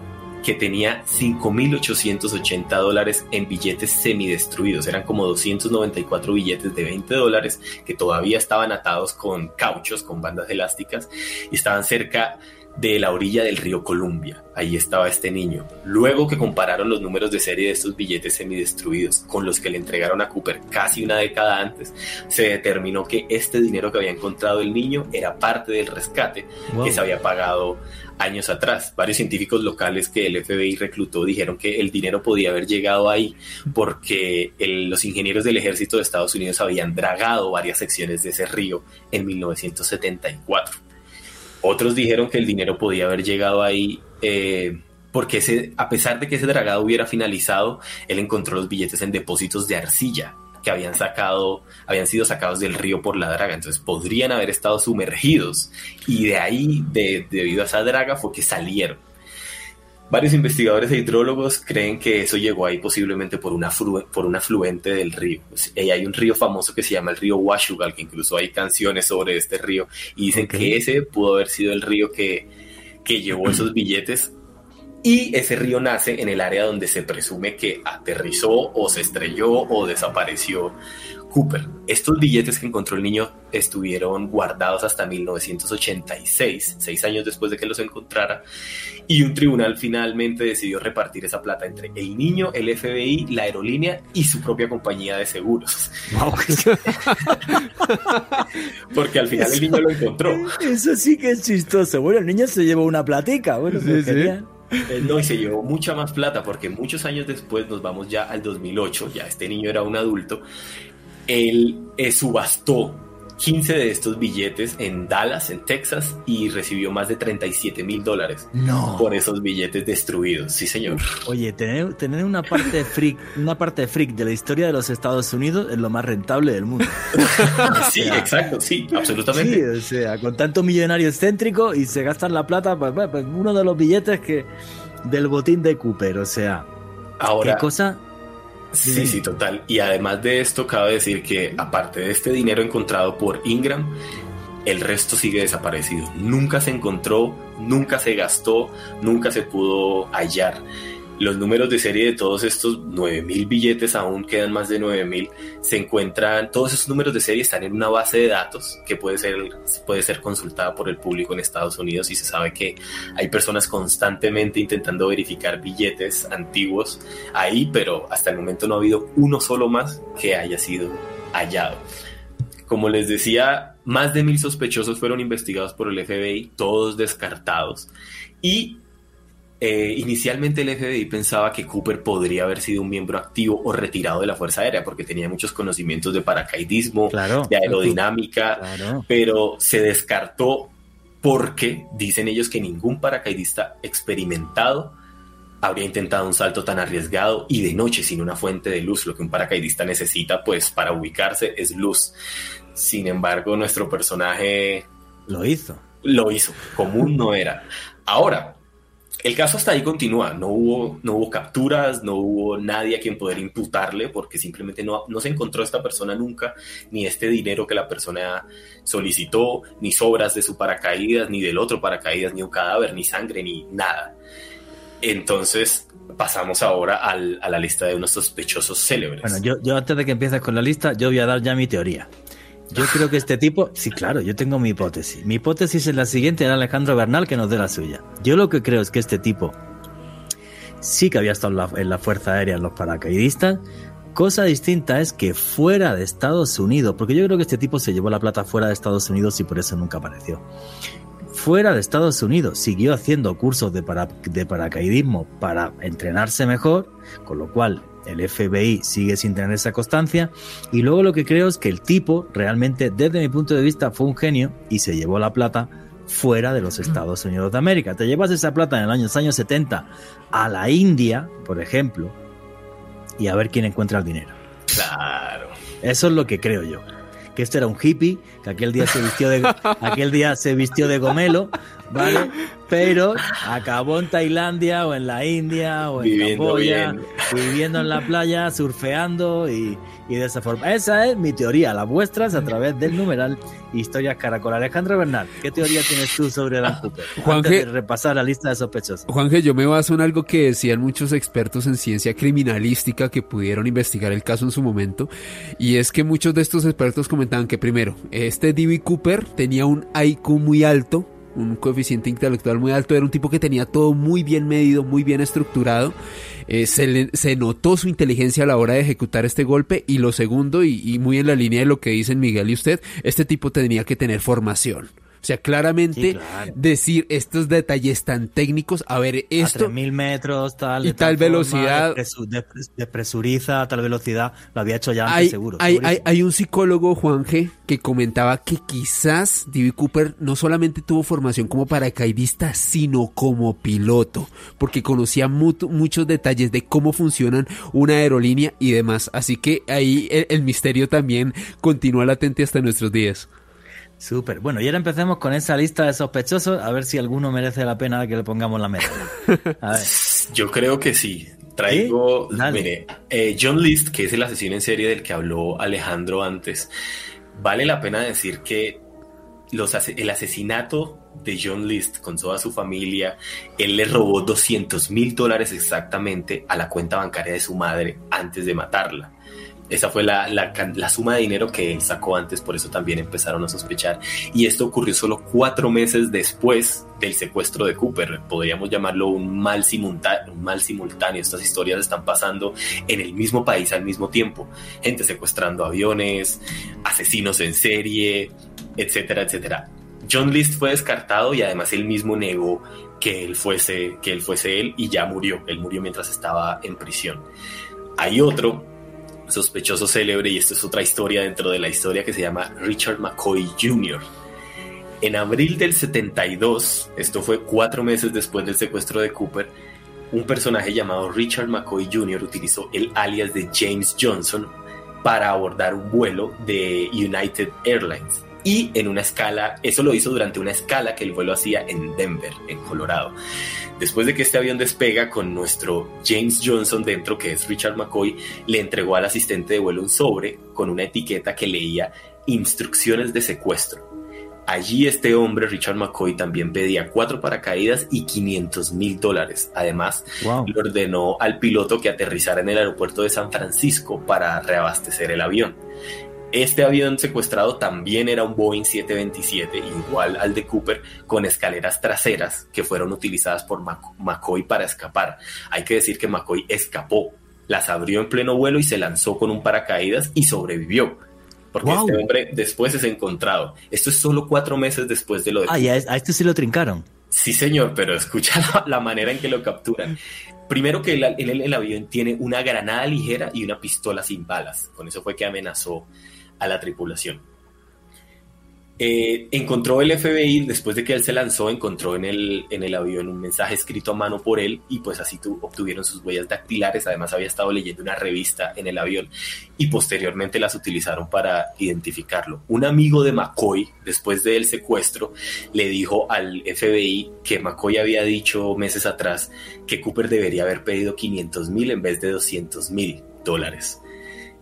que tenía 5.880 dólares en billetes semidestruidos. Eran como 294 billetes de 20 dólares que todavía estaban atados con cauchos, con bandas elásticas, y estaban cerca de la orilla del río Columbia. Ahí estaba este niño. Luego que compararon los números de serie de estos billetes semidestruidos con los que le entregaron a Cooper casi una década antes, se determinó que este dinero que había encontrado el niño era parte del rescate Wow. que se había pagado años atrás. Varios científicos locales que el FBI reclutó dijeron que el dinero podía haber llegado ahí porque los ingenieros del ejército de Estados Unidos habían dragado varias secciones de ese río en 1974. Otros dijeron que el dinero podía haber llegado ahí eh, porque a pesar de que ese dragado hubiera finalizado, él encontró los billetes en depósitos de arcilla que habían sacado, habían sido sacados del río por la draga, entonces podrían haber estado sumergidos y de ahí, de- debido a esa draga, fue que salieron. Varios investigadores e hidrólogos creen que eso llegó ahí posiblemente por, una por un afluente del río. Pues, eh, hay un río famoso que se llama el río Washugal, que incluso hay canciones sobre este río, y dicen que ese pudo haber sido el río que, que llevó esos billetes. Y ese río nace en el área donde se presume que aterrizó o se estrelló o desapareció Cooper. Estos billetes que encontró el niño estuvieron guardados hasta 1986, seis años después de que los encontrara, y un tribunal finalmente decidió repartir esa plata entre el niño, el FBI, la aerolínea y su propia compañía de seguros. Porque al final el niño lo encontró. Eso sí que es chistoso. Bueno, el niño se llevó una platica. Bueno, Sí, pues sí. genial. Eh, No, y se llevó mucha más plata porque muchos años después, nos vamos ya al 2008, ya este niño era un adulto, él eh, subastó 15 de estos billetes en Dallas, en Texas, y recibió más de 37 mil dólares No. por esos billetes destruidos. Sí, señor. Oye, tener, tener una parte freak, una parte freak de la historia de los Estados Unidos es lo más rentable del mundo. Sí, exacto, sí, Sí, absolutamente. o sea, con tanto millonario excéntrico y se gastan la plata, pues, pues, pues, uno de los billetes que del botín de Cooper, o sea, Ahora, qué cosa. Sí, sí, total. Y además de esto, cabe decir que aparte de este dinero encontrado por Ingram, el resto sigue desaparecido. Nunca se encontró, nunca se gastó, nunca se pudo hallar. Los números de serie de todos estos 9000 billetes, aún quedan más de 9000, se encuentran, todos esos números de serie están en una base de datos que puede ser, puede ser consultada por el público en Estados Unidos y se sabe que hay personas constantemente intentando verificar billetes antiguos ahí, pero hasta el momento no ha habido uno solo más que haya sido hallado. Como les decía, más de mil sospechosos fueron investigados por el FBI, todos descartados. Y eh, inicialmente el FBI pensaba que Cooper podría haber sido un miembro activo o retirado de la Fuerza Aérea porque tenía muchos conocimientos de paracaidismo, Claro. de aerodinámica, Claro. pero se descartó porque dicen ellos que ningún paracaidista experimentado habría intentado un salto tan arriesgado y de noche sin una fuente de luz. Lo que un paracaidista necesita, pues, para ubicarse es luz. Sin embargo, nuestro personaje Lo hizo. lo hizo. Común no era. Ahora, el caso hasta ahí continúa. No hubo, no hubo capturas, no hubo nadie a quien poder imputarle porque simplemente no, no se encontró esta persona nunca, ni este dinero que la persona solicitó, ni sobras de su paracaídas, ni del otro paracaídas, ni un cadáver, ni sangre, ni nada. Entonces pasamos ahora a la lista de unos sospechosos célebres. Bueno, yo, yo antes de que empieces con la lista, yo voy a dar ya mi teoría. Yo creo que este tipo, sí, claro, yo tengo mi hipótesis. Mi hipótesis es la siguiente, era Alejandro Bernal que nos dé la suya. Yo lo que creo es que este tipo sí que había estado en la, Fuerza Aérea, en los paracaidistas. Cosa distinta es que fuera de Estados Unidos, porque yo creo que este tipo se llevó la plata fuera de Estados Unidos y por eso nunca apareció. Fuera de Estados Unidos siguió haciendo cursos de paracaidismo para entrenarse mejor, con lo cual el FBI sigue sin tener esa constancia. Y luego lo que creo es que el tipo realmente, desde mi punto de vista, fue un genio y se llevó la plata fuera de los Estados Unidos de América. Te llevas esa plata en los años 70 a la India, por ejemplo, y a ver quién encuentra el dinero. Claro. Eso es lo que creo yo. Que este era un hippie, que aquel día se vistió de, aquel día se vistió de gomelo, ¿vale? Pero acabó en Tailandia o en la India o en Viviendo Camboya, bien. viviendo en la playa, surfeando y, y de esa forma. Esa es mi teoría, las vuestras a través del numeral Historias Caracol. Alejandro Bernal, ¿qué teoría tienes tú sobre Dan Cooper? Juanje- Antes de repasar la lista de sospechosos. Juanje, yo me baso en algo que decían muchos expertos en ciencia criminalística que pudieron investigar el caso en su momento, y es que muchos de estos expertos comentaban que primero, este D.B. Cooper tenía un IQ muy alto, un coeficiente intelectual muy alto, era un tipo que tenía todo muy bien medido, muy bien estructurado, eh, se, le- se notó su inteligencia a la hora de ejecutar este golpe, y lo segundo, y, y muy en la línea de lo que dicen Miguel y usted, este tipo tenía que tener formación. O sea, claramente Sí, claro. decir estos detalles tan técnicos, a ver, a esto 3.000 metros, tal. y tal forma, velocidad. depres- Despresuriza a tal velocidad. Lo había hecho ya antes, hay, seguro. hay, hay, hay un psicólogo, Juan G, que comentaba que quizás D.B. Cooper no solamente tuvo formación como paracaidista, sino como piloto, porque conocía muchos detalles de cómo funcionan una aerolínea y demás. Así que ahí el, el misterio también continúa latente hasta nuestros días. Súper. Bueno, y ahora empecemos con esa lista de sospechosos, a ver si alguno merece la pena que le pongamos la medalla. A ver. Yo creo que sí. Traigo, mire, eh, John List, que es el asesino en serie del que habló Alejandro antes, vale la pena decir que los, el asesinato de John List con toda su familia, él le robó 200 mil dólares exactamente a la cuenta bancaria de su madre antes de matarla. Esa fue la, la la suma de dinero que él sacó antes, por eso también empezaron a sospechar. Y esto ocurrió solo cuatro meses después del secuestro de Cooper. Podríamos llamarlo un mal, simulta- un mal simultáneo. Estas historias están pasando en el mismo país al mismo tiempo. Gente secuestrando aviones, asesinos en serie, etcétera, etcétera. John List fue descartado y además él mismo negó que él fuese, que él fuese él y ya murió. Él murió mientras estaba en prisión. Hay otro sospechoso célebre y esto es otra historia dentro de la historia que se llama Richard McCoy Jr. En abril del 72, esto fue cuatro meses después del secuestro de Cooper, un personaje llamado Richard McCoy Jr. utilizó el alias de James Johnson para abordar un vuelo de United Airlines. Y en una escala, eso lo hizo durante una escala que el vuelo hacía en Denver, en Colorado. Después de que este avión despega con nuestro James Johnson dentro, que es Richard McCoy, le entregó al asistente de vuelo un sobre con una etiqueta que leía instrucciones de secuestro. Allí este hombre, Richard McCoy, también pedía cuatro paracaídas y 500 mil dólares. Además, Wow. le ordenó al piloto que aterrizara en el aeropuerto de San Francisco para reabastecer el avión. Este avión secuestrado también era un Boeing 727, igual al de Cooper, con escaleras traseras que fueron utilizadas por McCoy para escapar. Hay que decir que McCoy escapó, las abrió en pleno vuelo y se lanzó con un paracaídas y sobrevivió. Porque Wow. este hombre después es encontrado. Esto es solo cuatro meses después de lo de Ah, y a, este sí lo trincaron. Sí, señor, pero escucha la, la manera en que lo capturan. Primero que el, el- el avión tiene una granada ligera y una pistola sin balas. Con eso fue que amenazó a la tripulación. Eh, encontró el FBI, después de que él se lanzó, encontró en el, en el avión un mensaje escrito a mano por él y pues así tu- obtuvieron sus huellas dactilares. Además había estado leyendo una revista en el avión y posteriormente las utilizaron para identificarlo. Un amigo de McCoy, después del secuestro, le dijo al FBI que McCoy había dicho meses atrás que Cooper debería haber pedido 500 mil en vez de 200 mil dólares.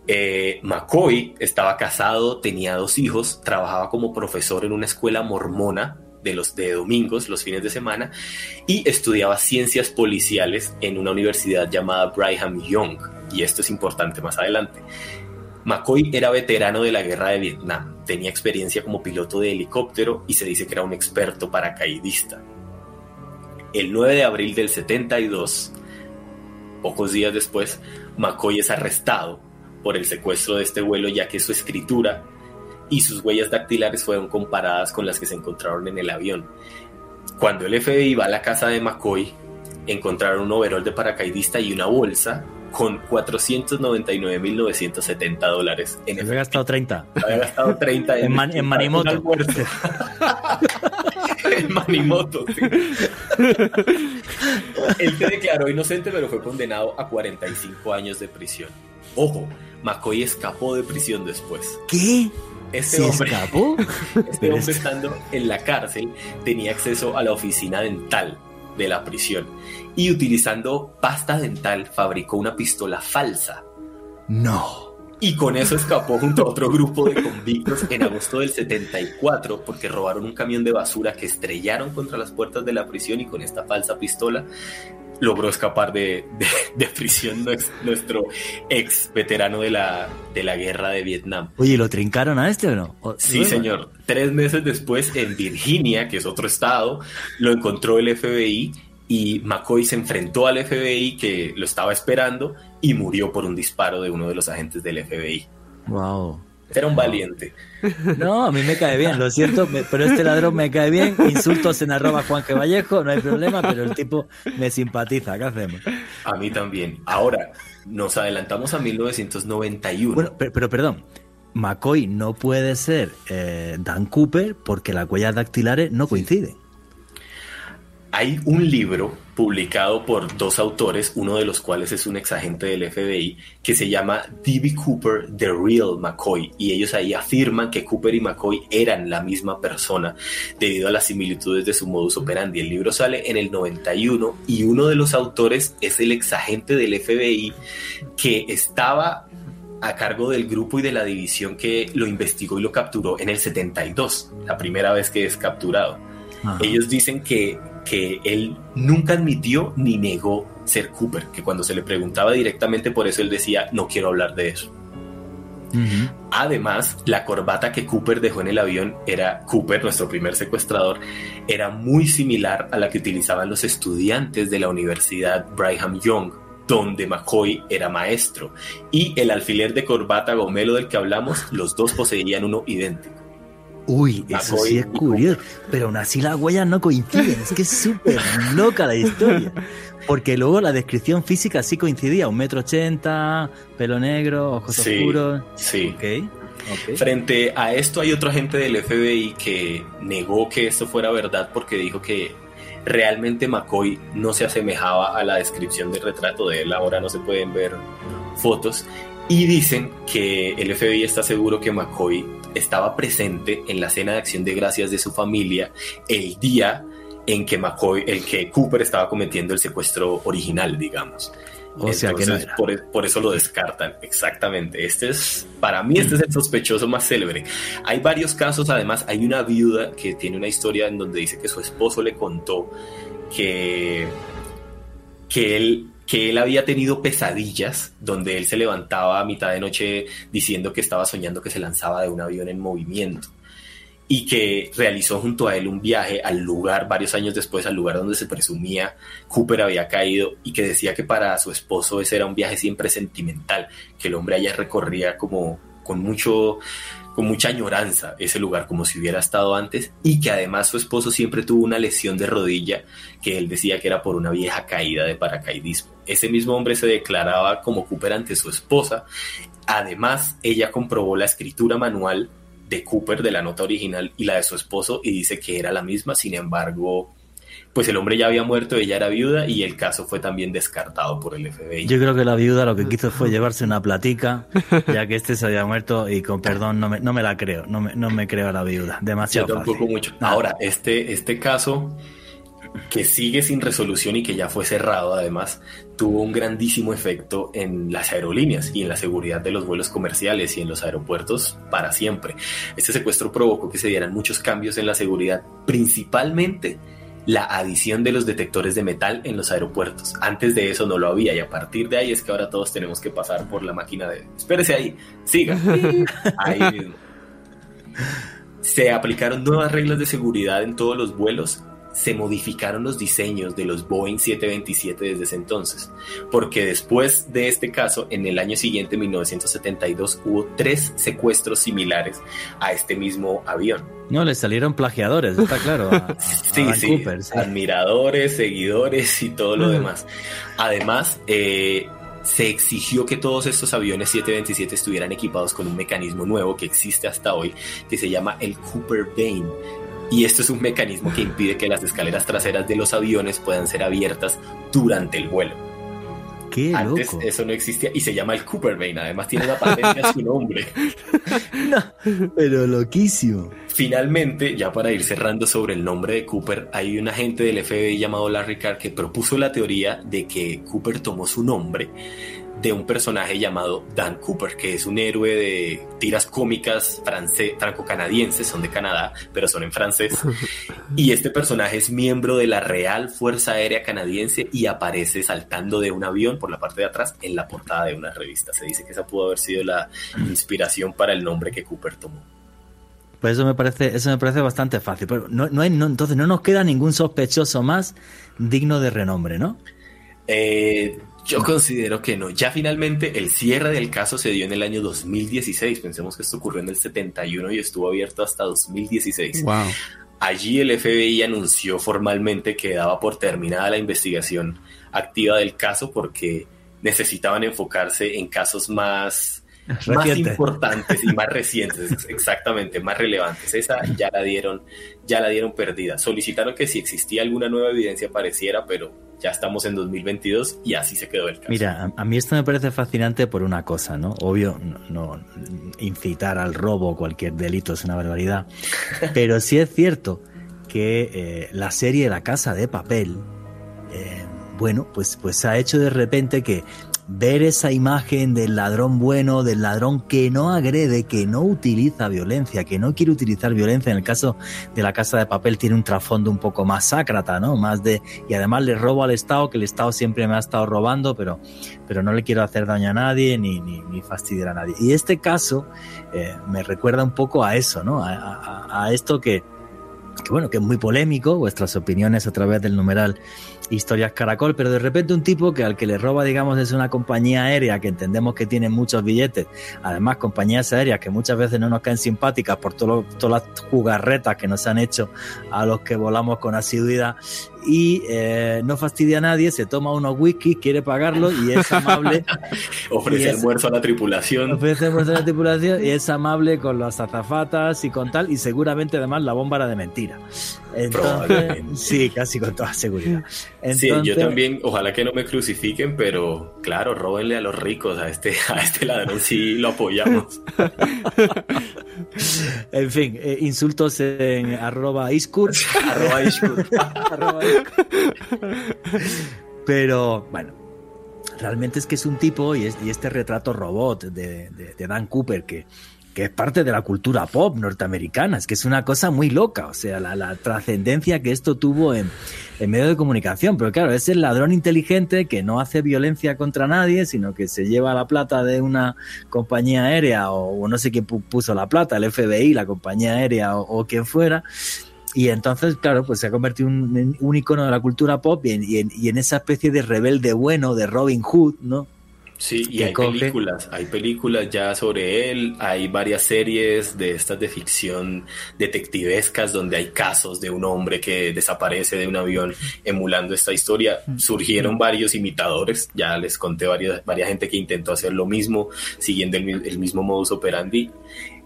Eh, McCoy estaba casado, tenía dos hijos, trabajaba como profesor en una escuela mormona de los de domingos, los fines de semana, y estudiaba ciencias policiales en una universidad llamada Brigham Young. Y esto es importante más adelante. McCoy era veterano de la guerra de Vietnam, tenía experiencia como piloto de helicóptero y se dice que era un experto paracaidista. El 9 de abril del 72, pocos días después, McCoy es arrestado por el secuestro de este vuelo ya que su escritura y sus huellas dactilares fueron comparadas con las que se encontraron en el avión. Cuando el FBI va a la casa de McCoy, encontraron un overol de paracaidista y una bolsa con 499.970 dólares. En había gastado 30. Había gastado 30 en, en, Manimoto. en Manimoto, sí. Él se declaró inocente, pero fue condenado a 45 años de prisión. Ojo, McCoy escapó de prisión después. ¿Qué? Este hombre, escapó? Este hombre estando en la cárcel tenía acceso a la oficina dental de la prisión y utilizando pasta dental fabricó una pistola falsa. No. Y con eso escapó junto a otro grupo de convictos en agosto del 74 porque robaron un camión de basura que estrellaron contra las puertas de la prisión y con esta falsa pistola logró escapar de, prisión nuestro ex veterano de la, de la guerra de Vietnam. Oye, ¿lo trincaron a este o no? sí, señor. Tres meses después, en Virginia, que es otro estado, lo encontró el FBI y McCoy se enfrentó al FBI que lo estaba esperando y murió por un disparo de uno de los agentes del FBI. Wow. Era un valiente. No, a mí me cae bien, lo cierto, pero este ladrón me cae bien. Insultos en arroba Juan G. Vallejo, no hay problema, pero el tipo me simpatiza. ¿Qué hacemos? A mí también. Ahora, nos adelantamos a 1991. Bueno, pero, perdón, McCoy no puede ser eh, Dan Cooper porque las huellas dactilares no coinciden. Hay un libro publicado por dos autores, uno de los cuales es un exagente del FBI, que se llama D.B. Cooper, The Real McCoy, y ellos ahí afirman que Cooper y McCoy eran la misma persona debido a las similitudes de su modus operandi. El libro sale en el 91 y uno de los autores es el exagente del FBI que estaba a cargo del grupo y de la división que lo investigó y lo capturó en el 72, la primera vez que es capturado. Ellos dicen que que él nunca admitió ni negó ser Cooper, que cuando se le preguntaba directamente por eso él decía, no quiero hablar de eso. Además, la corbata que Cooper dejó en el avión era Cooper, nuestro primer secuestrador, era muy similar a la que utilizaban los estudiantes de la Universidad Brigham Young, donde McCoy era maestro. Y el alfiler de corbata gomelo del que hablamos, los dos poseían uno idéntico. Uy, eso sí es curioso. Pero aún así las huellas no coinciden. Es que es súper loca la historia. Porque luego la descripción física sí coincidía. Un metro ochenta, pelo negro, ojos oscuros. Sí. Okay. Frente a esto hay otro agente del FBI que negó que esto fuera verdad porque dijo que realmente McCoy no se asemejaba a la descripción del retrato de él. Ahora no se pueden ver fotos. Y dicen que el FBI está seguro que McCoy estaba presente en la cena de acción de gracias de su familia el día en que McCoy, el que Cooper estaba cometiendo el secuestro original, digamos. O sea que no por, e, por, eso lo descartan, exactamente. Este es, para mí, este es el sospechoso más célebre. Hay varios casos, además, hay una viuda que tiene una historia en donde dice que su esposo le contó que, que él que él había tenido pesadillas donde él se levantaba a mitad de noche diciendo que estaba soñando que se lanzaba de un avión en movimiento y que realizó junto a él un viaje al lugar, varios años después, al lugar donde se presumía Cooper había caído y que decía que para su esposo ese era un viaje siempre sentimental, que el hombre allá recorría como con mucho con mucha añoranza ese lugar como si hubiera estado antes y que además su esposo siempre tuvo una lesión de rodilla que él decía que era por una vieja caída de paracaidismo. Ese mismo hombre se declaraba como Cooper ante su esposa. Además, ella comprobó la escritura manual de Cooper de la nota original y la de su esposo y dice que era la misma, sin embargo, pues el hombre ya había muerto, ella era viuda y el caso fue también descartado por el FBI. Yo creo que la viuda lo que quiso fue llevarse una platica, ya que este se había muerto y con perdón no me, no me la creo, no me, no me creo a la viuda, demasiado Yo tampoco mucho. Ahora, este, este caso que sigue sin resolución y que ya fue cerrado además, tuvo un grandísimo efecto en las aerolíneas y en la seguridad de los vuelos comerciales y en los aeropuertos para siempre. Este secuestro provocó que se dieran muchos cambios en la seguridad, principalmente la adición de los detectores de metal en los aeropuertos. Antes de eso no lo había y a partir de ahí es que ahora todos tenemos que pasar por la máquina de... Espérese ahí, siga. ahí mismo. Se aplicaron nuevas reglas de seguridad en todos los vuelos se modificaron los diseños de los Boeing 727 desde ese entonces, porque después de este caso, en el año siguiente, 1972, hubo tres secuestros similares a este mismo avión. No, le salieron plagiadores, está claro. sí, sí, admiradores, seguidores y todo lo demás. Además, eh, se exigió que todos estos aviones 727 estuvieran equipados con un mecanismo nuevo que existe hasta hoy, que se llama el Cooper Vane, y esto es un mecanismo que impide que las escaleras traseras de los aviones puedan ser abiertas durante el vuelo. Qué Antes eso no existía y se llama el Cooper Vane. Además tiene una patente a su nombre. no, pero loquísimo. Finalmente, ya para ir cerrando sobre el nombre de Cooper, hay un agente del FBI llamado Larry Carr que propuso la teoría de que Cooper tomó su nombre de un personaje llamado Dan Cooper, que es un héroe de tiras cómicas franco-canadienses, son de Canadá, pero son en francés. Y este personaje es miembro de la Real Fuerza Aérea Canadiense y aparece saltando de un avión por la parte de atrás en la portada de una revista. Se dice que esa pudo haber sido la inspiración para el nombre que Cooper tomó. Pues eso me parece, eso me parece bastante fácil. Pero no, no hay, entonces no nos queda ningún sospechoso más digno de renombre, ¿no? Eh, yo considero que no. Ya finalmente el cierre del caso se dio en el año 2016. Pensemos que esto ocurrió en el 71 y estuvo abierto hasta 2016. Wow. Allí el FBI anunció formalmente que daba por terminada la investigación activa del caso porque necesitaban enfocarse en casos más más importantes y más recientes, exactamente, más relevantes. Esa ya la dieron, ya la dieron perdida. Solicitaron que si existía alguna nueva evidencia apareciera, pero ya estamos en 2022 y así se quedó el caso. Mira, a, mí esto me parece fascinante por una cosa, ¿no? Obvio, no, incitar al robo o cualquier delito es una barbaridad, pero sí es cierto que eh, la serie La Casa de Papel, eh, bueno, pues, pues ha hecho de repente que ver esa imagen del ladrón bueno, del ladrón que no agrede, que no utiliza violencia, que no quiere utilizar violencia. En el caso de la casa de papel tiene un trasfondo un poco más sácrata, ¿no? Más de y además le robo al Estado, que el Estado siempre me ha estado robando, pero, pero no le quiero hacer daño a nadie ni, ni, ni fastidiar a nadie. Y este caso eh, me recuerda un poco a eso, ¿no? a, a, a esto que, que bueno, que es muy polémico, vuestras opiniones a través del numeral historias caracol, pero de repente un tipo que al que le roba, digamos, es una compañía aérea que entendemos que tiene muchos billetes, además compañías aéreas que muchas veces no nos caen simpáticas por todas las jugarretas que nos han hecho a los que volamos con asiduidad y eh, no fastidia a nadie, se toma unos whisky, quiere pagarlo y es amable. ofrece almuerzo a la tripulación. Ofrece almuerzo a la tripulación y es amable con las azafatas y con tal, y seguramente además la bomba era de mentira. Entonces, sí, casi con toda seguridad. sí, yo también, ojalá que no me crucifiquen, pero claro, róbenle a los ricos, a este, a este ladrón sí lo apoyamos. en fin, eh, insultos en arroba iskur. Pero bueno, realmente es que es un tipo y, este retrato robot de, Dan Cooper que, es parte de la cultura pop norteamericana, es que es una cosa muy loca, o sea, la, trascendencia que esto tuvo en, en medio de comunicación, pero claro, es el ladrón inteligente que no hace violencia contra nadie, sino que se lleva la plata de una compañía aérea o, no sé quién puso la plata, el FBI, la compañía aérea o, o quien fuera, y entonces, claro, pues se ha convertido en un, icono de la cultura pop y en, y, en, esa especie de rebelde bueno de Robin Hood, ¿no? Sí, y hay películas, hay películas ya sobre él, hay varias series de estas de ficción detectivescas donde hay casos de un hombre que desaparece de un avión emulando esta historia. Surgieron varios imitadores, ya les conté varias, varias gente que intentó hacer lo mismo, siguiendo el, el mismo modus operandi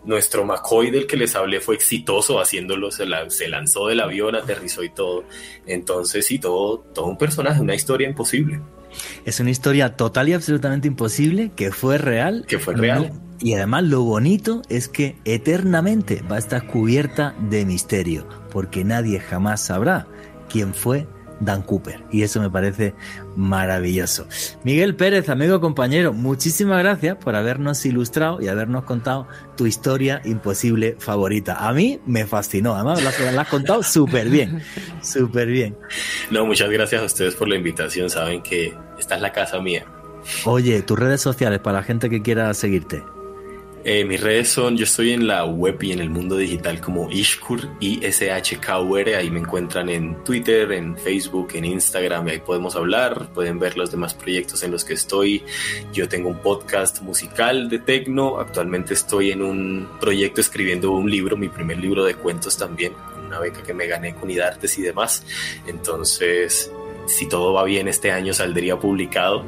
nuestro McCoy del que les hablé fue exitoso haciéndolo, se, lanzó del avión, aterrizó y todo. Entonces, sí, todo, todo un personaje, una historia imposible. Es una historia total y absolutamente imposible que fue real. Que fue real. Y además lo bonito es que eternamente va a estar cubierta de misterio, porque nadie jamás sabrá quién fue Dan Cooper. Y eso me parece maravilloso. Miguel Pérez, amigo compañero, muchísimas gracias por habernos ilustrado y habernos contado tu historia imposible favorita. A mí me fascinó, además la, la has contado súper bien, súper bien. No, muchas gracias a ustedes por la invitación, saben que esta es la casa mía. Oye, tus redes sociales para la gente que quiera seguirte. Eh, mis redes son, yo estoy en la web y en el mundo digital como Ishkur, I-S-H-K-U-R, ahí me encuentran en Twitter, en Facebook, en Instagram, ahí podemos hablar, pueden ver los demás proyectos en los que estoy. Yo tengo un podcast musical de tecno, actualmente estoy en un proyecto escribiendo un libro, mi primer libro de cuentos también, una beca que me gané con Idartes y demás. Entonces, si todo va bien, este año saldría publicado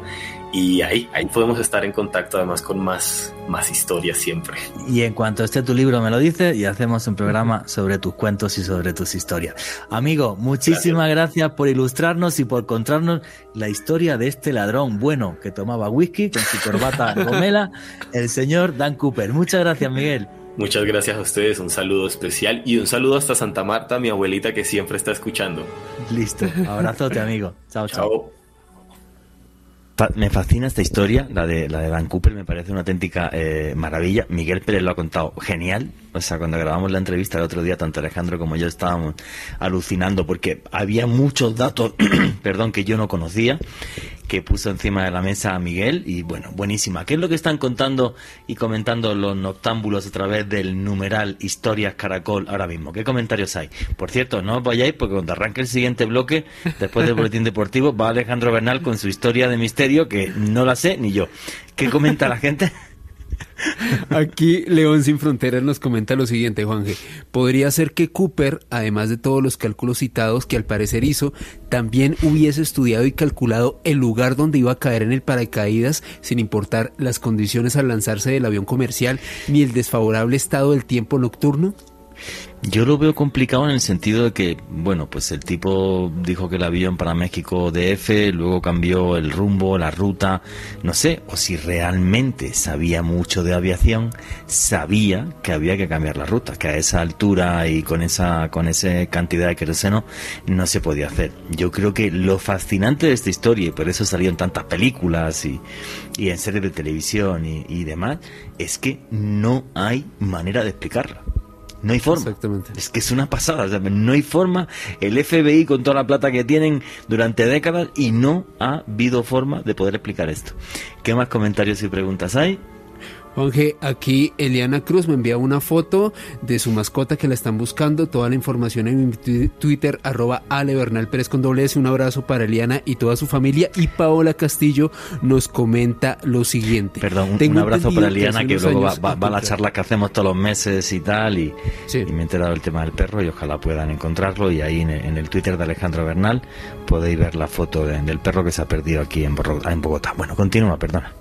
y ahí, ahí podemos estar en contacto además con más, más historias siempre. Y en cuanto esté tu libro me lo dice y hacemos un programa sobre tus cuentos y sobre tus historias. Amigo, muchísimas gracias. por ilustrarnos y por contarnos la historia de este ladrón bueno que tomaba whisky con su corbata gomela, el señor Dan Cooper. Muchas gracias, Miguel. Muchas gracias a ustedes, un saludo especial y un saludo hasta Santa Marta, mi abuelita que siempre está escuchando. Listo, abrazote amigo. chao. chao me fascina esta historia, la de, la de Dan Cooper, me parece una auténtica eh, maravilla. Miguel Pérez lo ha contado genial. O sea, cuando grabamos la entrevista el otro día, tanto Alejandro como yo estábamos alucinando porque había muchos datos, perdón, que yo no conocía que puso encima de la mesa a Miguel y bueno, buenísima. ¿Qué es lo que están contando y comentando los noctámbulos a través del numeral Historias Caracol ahora mismo? ¿Qué comentarios hay? Por cierto, no os vayáis porque cuando arranque el siguiente bloque, después del boletín deportivo, va Alejandro Bernal con su historia de misterio que no la sé ni yo. ¿Qué comenta la gente? Aquí León Sin Fronteras nos comenta lo siguiente, Juanje. Podría ser que Cooper, además de todos los cálculos citados que al parecer hizo, también hubiese estudiado y calculado el lugar donde iba a caer en el paracaídas, sin importar las condiciones al lanzarse del avión comercial ni el desfavorable estado del tiempo nocturno. Yo lo veo complicado en el sentido de que, bueno, pues el tipo dijo que el avión para México DF, luego cambió el rumbo, la ruta, no sé, o si realmente sabía mucho de aviación, sabía que había que cambiar la ruta, que a esa altura y con esa, con esa cantidad de queroseno no se podía hacer. Yo creo que lo fascinante de esta historia, y por eso salieron tantas películas y, y en series de televisión y, y demás, es que no hay manera de explicarla. No hay forma. Exactamente. Es que es una pasada. no hay forma. El FBI con toda la plata que tienen durante décadas y no ha habido forma de poder explicar esto. ¿Qué más comentarios y preguntas hay? Juanje, aquí Eliana Cruz me envía una foto de su mascota que la están buscando. Toda la información en mi Twitter, arroba Ale Bernal Pérez con doble S. Un abrazo para Eliana y toda su familia. Y Paola Castillo nos comenta lo siguiente. Perdón, un, abrazo para Eliana que, luego va, a la charla que hacemos todos los meses y tal. Y, me he enterado del tema del perro y ojalá puedan encontrarlo. Y ahí en, el Twitter de Alejandro Bernal podéis ver la foto del perro que se ha perdido aquí en Bogotá. Bueno, continúa, perdona.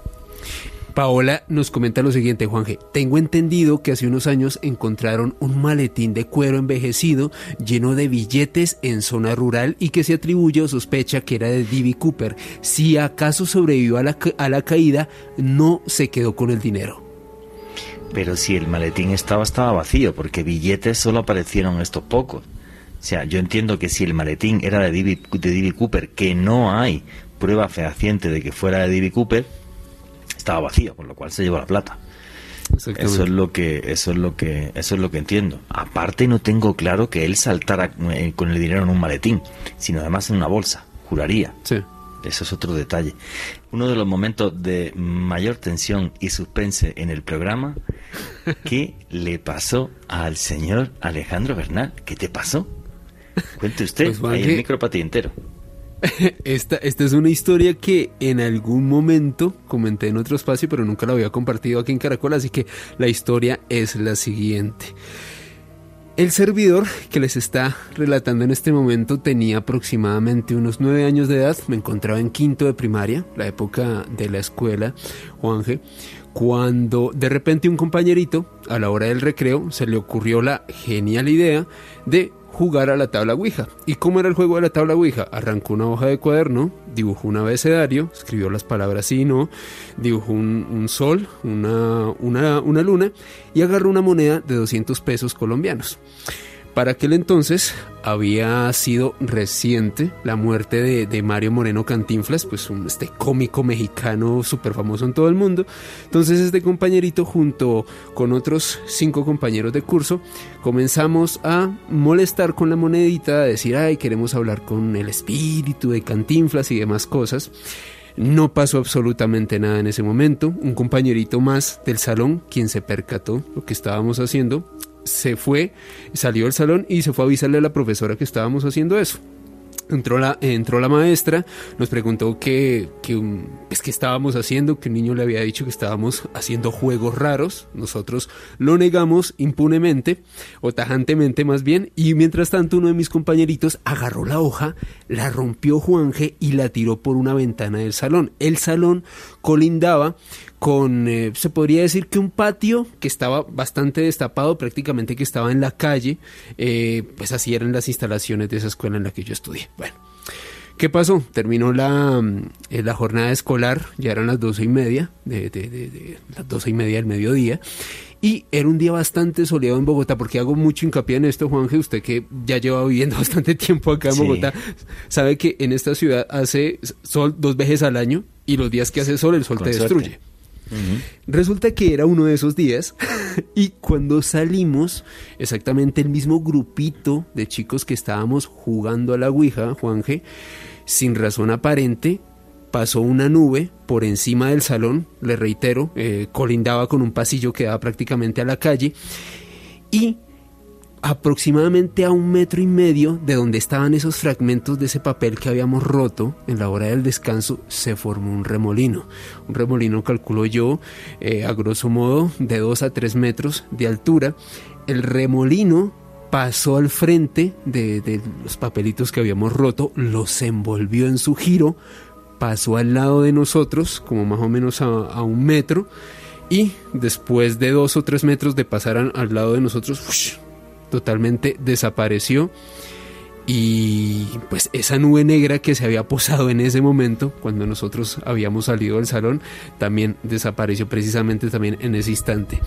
Paola nos comenta lo siguiente, Juanje. Tengo entendido que hace unos años encontraron un maletín de cuero envejecido lleno de billetes en zona rural y que se atribuye o sospecha que era de D.B. Cooper. Si acaso sobrevivió a la, a la caída, no se quedó con el dinero. Pero si el maletín estaba, estaba vacío, porque billetes solo aparecieron estos pocos. O sea, yo entiendo que si el maletín era de D.B. Cooper, que no hay prueba fehaciente de que fuera de D.B. Cooper, estaba vacío, con lo cual se llevó la plata. Eso es lo que eso es lo que eso es lo que entiendo. Aparte no tengo claro que él saltara eh, con el dinero en un maletín, sino además en una bolsa, juraría. Sí. Eso es otro detalle. Uno de los momentos de mayor tensión y suspense en el programa, ¿qué le pasó al señor Alejandro Bernal? ¿Qué te pasó? Cuente usted, pues, el micro entero. Esta, esta es una historia que en algún momento comenté en otro espacio, pero nunca la había compartido aquí en Caracol, así que la historia es la siguiente. El servidor que les está relatando en este momento tenía aproximadamente unos nueve años de edad, me encontraba en quinto de primaria, la época de la escuela, Juanje, cuando de repente un compañerito, a la hora del recreo, se le ocurrió la genial idea de jugar a la tabla Ouija. ¿Y cómo era el juego de la tabla Ouija? Arrancó una hoja de cuaderno, dibujó un abecedario, escribió las palabras sí y no, dibujó un, sol, una, una, una luna y agarró una moneda de 200 pesos colombianos. Para aquel entonces había sido reciente la muerte de, Mario Moreno Cantinflas, pues un, este cómico mexicano súper famoso en todo el mundo. Entonces este compañerito junto con otros cinco compañeros de curso comenzamos a molestar con la monedita, a decir, ay, queremos hablar con el espíritu de Cantinflas y demás cosas. No pasó absolutamente nada en ese momento. Un compañerito más del salón, quien se percató lo que estábamos haciendo, se fue, salió del salón y se fue a avisarle a la profesora que estábamos haciendo eso. Entró la, entró la maestra, nos preguntó qué que, pues, que estábamos haciendo, que un niño le había dicho que estábamos haciendo juegos raros. Nosotros lo negamos impunemente, o tajantemente más bien, y mientras tanto uno de mis compañeritos agarró la hoja, la rompió Juanje y la tiró por una ventana del salón. El salón colindaba con, eh, se podría decir que un patio que estaba bastante destapado, prácticamente que estaba en la calle, eh, pues así eran las instalaciones de esa escuela en la que yo estudié. Bueno, ¿qué pasó? Terminó la, mm, eh, la jornada escolar, ya eran las doce y media, de, de, las doce y media del mediodía, y era un día bastante soleado en Bogotá, porque hago mucho hincapié en esto, Juanje, usted que ya lleva viviendo bastante tiempo acá en Bogotá, sabe que en esta ciudad hace sol dos veces al año y los días que hace sol el sol te destruye. Resulta que era uno de esos días y cuando salimos, exactamente el mismo grupito de chicos que estábamos jugando a la Ouija, Juanje, sin razón aparente, pasó una nube por encima del salón, le reitero, eh, colindaba con un pasillo que daba prácticamente a la calle y aproximadamente a un metro y medio de donde estaban esos fragmentos de ese papel que habíamos roto en la hora del descanso, se formó un remolino. Un remolino, calculo yo, eh, a grosso modo, de 2 a 3 metros de altura. El remolino pasó al frente de, los papelitos que habíamos roto, los envolvió en su giro, pasó al lado de nosotros, como más o menos a, un metro, y después de dos o tres metros de pasar al lado de nosotros, totalmente desapareció. Y pues esa nube negra que se había posado en ese momento cuando nosotros habíamos salido del salón también desapareció precisamente también en ese instante.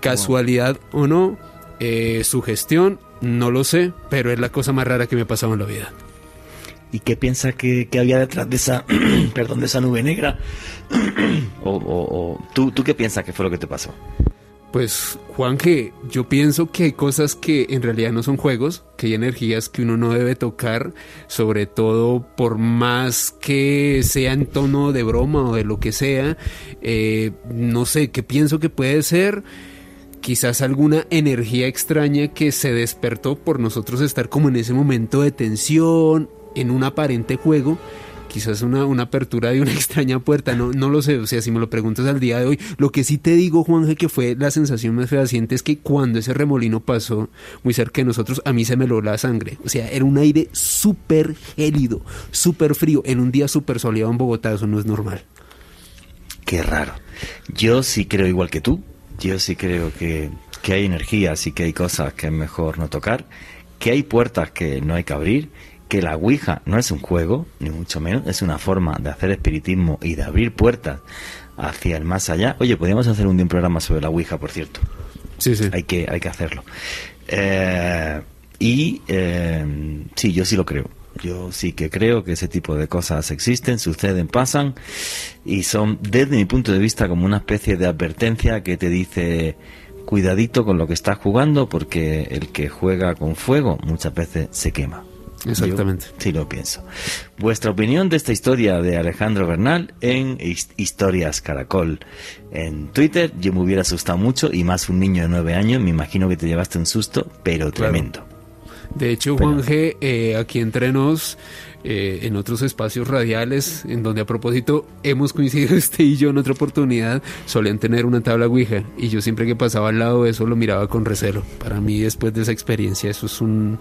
Casualidad o no eh, su gestión no lo sé pero es la cosa más rara que me ha pasado en la vida. ¿Y qué piensa que, había detrás de esa, perdón, de esa nube negra? o, ¿tú, ¿tú qué piensas que fue lo que te pasó? Pues Juan, que yo pienso que hay cosas que en realidad no son juegos, que hay energías que uno no debe tocar, sobre todo por más que sea en tono de broma o de lo que sea. Eh, no sé, qué pienso que puede ser quizás alguna energía extraña que se despertó por nosotros estar como en ese momento de tensión, en un aparente juego quizás una, una apertura de una extraña puerta, no, no lo sé, o sea, si me lo preguntas al día de hoy, lo que sí te digo, Juanje, que fue la sensación más fehaciente es que cuando ese remolino pasó muy cerca de nosotros, a mí se me lo la sangre, o sea, era un aire súper gélido, súper frío, en un día súper soleado en Bogotá, eso no es normal. Qué raro. Yo sí creo igual que tú, yo sí creo que, que hay energías y que hay cosas que es mejor no tocar, que hay puertas que no hay que abrir que la Ouija no es un juego, ni mucho menos, es una forma de hacer espiritismo y de abrir puertas hacia el más allá. Oye, podríamos hacer un día un programa sobre la Ouija, por cierto. Sí, sí. Hay que, hay que hacerlo. Eh, y eh, sí, yo sí lo creo. Yo sí que creo que ese tipo de cosas existen, suceden, pasan y son, desde mi punto de vista, como una especie de advertencia que te dice cuidadito con lo que estás jugando porque el que juega con fuego muchas veces se quema. Exactamente. sí lo pienso. Vuestra opinión de esta historia de Alejandro Bernal en Historias Caracol en Twitter. Yo me hubiera asustado mucho y más un niño de nueve años. Me imagino que te llevaste un susto, pero tremendo. De hecho, Juan G, eh, aquí entre nos, eh, en otros espacios radiales, en donde a propósito hemos coincidido usted y yo en otra oportunidad, solían tener una tabla Ouija y yo siempre que pasaba al lado de eso lo miraba con recelo. Para mí, después de esa experiencia, eso es un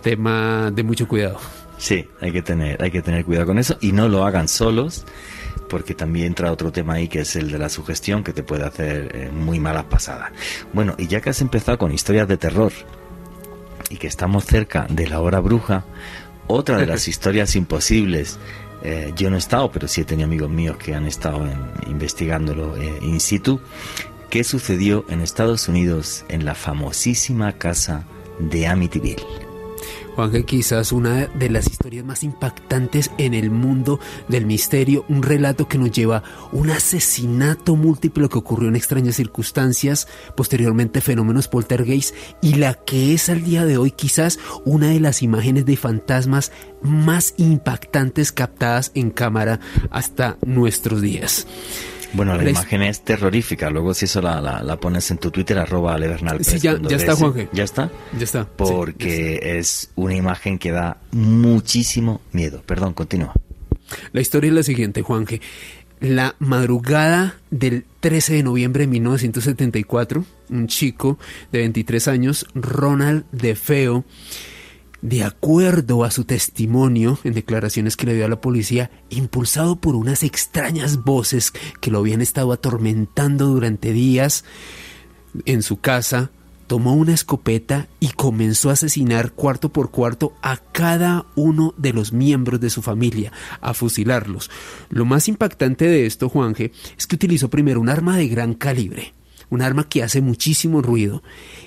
tema de mucho cuidado. Sí, hay que tener, hay que tener cuidado con eso y no lo hagan solos, porque también entra otro tema ahí que es el de la sugestión que te puede hacer eh, muy malas pasadas. Bueno, y ya que has empezado con historias de terror y que estamos cerca de la hora bruja, otra de las historias imposibles. Eh, yo no he estado, pero sí he tenido amigos míos que han estado investigándolo eh, in situ. ¿Qué sucedió en Estados Unidos en la famosísima casa de Amityville. Juanje, quizás una de las historias más impactantes en el mundo del misterio, un relato que nos lleva un asesinato múltiple que ocurrió en extrañas circunstancias, posteriormente fenómenos poltergeist y la que es al día de hoy quizás una de las imágenes de fantasmas más impactantes captadas en cámara hasta nuestros días. Bueno, la, imagen es terrorífica. Luego, si eso la, la, pones en tu Twitter, arroba Levernal. Sí, ya, ya está, Juanje. ¿Ya está? Ya está. Porque es una imagen que da muchísimo miedo. Perdón, continúa. La historia es la siguiente, Juanje. La madrugada del 13 de noviembre de 1974, un chico de 23 años, Ronald DeFeo, de acuerdo a su testimonio en declaraciones que le dio a la policía, impulsado por unas extrañas voces que lo habían estado atormentando durante días en su casa, tomó una escopeta y comenzó a asesinar cuarto por cuarto a cada uno de los miembros de su familia, a fusilarlos. Lo más impactante de esto, Juanje, es que utilizó primero un arma de gran calibre, un arma que hace muchísimo ruido,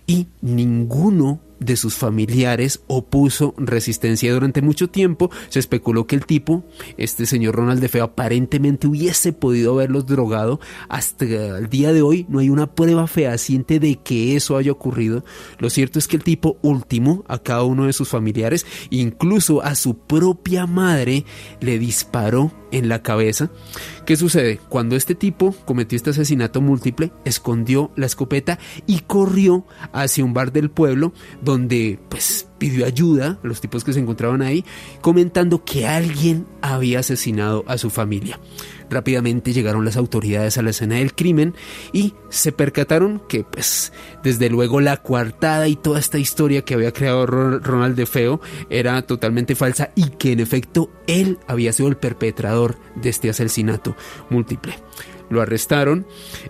y ninguno de sus familiares opuso resistencia. Durante mucho tiempo se especuló que el tipo, este señor Ronald de Feo, aparentemente hubiese podido haberlos drogado. Hasta el día de hoy no hay una prueba fehaciente de que eso haya ocurrido. Lo cierto es que el tipo último a cada uno de sus familiares, incluso a su propia madre, le disparó en la cabeza. ¿Qué sucede? Cuando este tipo cometió este asesinato múltiple, escondió la escopeta y corrió hacia un bar del pueblo donde pues pidió ayuda a los tipos que se encontraban ahí, comentando que alguien había asesinado a su familia. Rápidamente llegaron las autoridades a la escena del crimen y se percataron que, pues, desde luego la coartada y toda esta historia que había creado Ronald de Feo era totalmente falsa y que en efecto él había sido el perpetrador de este asesinato múltiple lo arrestaron.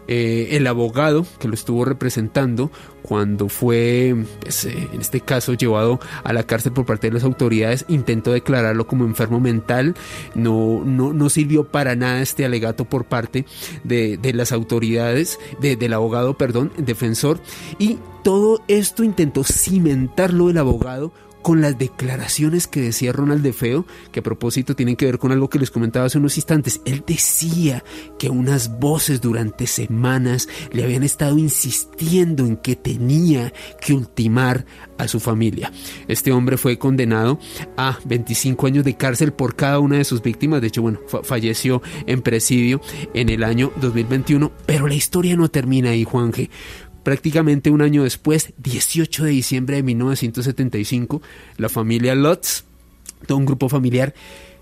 Eh, el abogado que lo estuvo representando cuando fue, pues, eh, en este caso, llevado a la cárcel por parte de las autoridades, intentó declararlo como enfermo mental. No, no, no sirvió para nada este alegato por parte de, las autoridades, del abogado, perdón, defensor. Y todo esto intentó cimentarlo el abogado con las declaraciones que decía Ronald de Feo, que a propósito tienen que ver con algo que les comentaba hace unos instantes. Él decía que unas voces durante semanas le habían estado insistiendo en que tenía que ultimar a su familia. Este hombre fue condenado a 25 años de cárcel por cada una de sus víctimas. De hecho, bueno, falleció en presidio en el año 2021. Pero la historia no termina ahí, Juanje Prácticamente un año después, 18 de diciembre de 1975, la familia Lutz, todo un grupo familiar,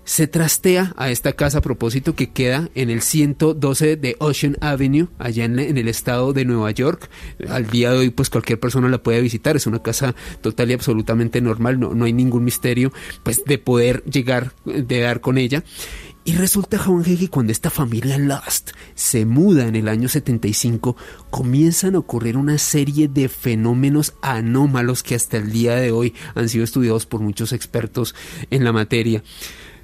se trastea a esta casa a propósito que queda en el 112 de Ocean Avenue, allá en, el estado de Nueva York. Al día de hoy, pues cualquier persona la puede visitar. Es una casa total y absolutamente normal. No, no hay ningún misterio, pues, de poder llegar, de dar con ella. Y resulta, Juanje, que cuando esta familia Lost se muda en el año 75, comienzan a ocurrir una serie de fenómenos anómalos que hasta el día de hoy han sido estudiados por muchos expertos en la materia.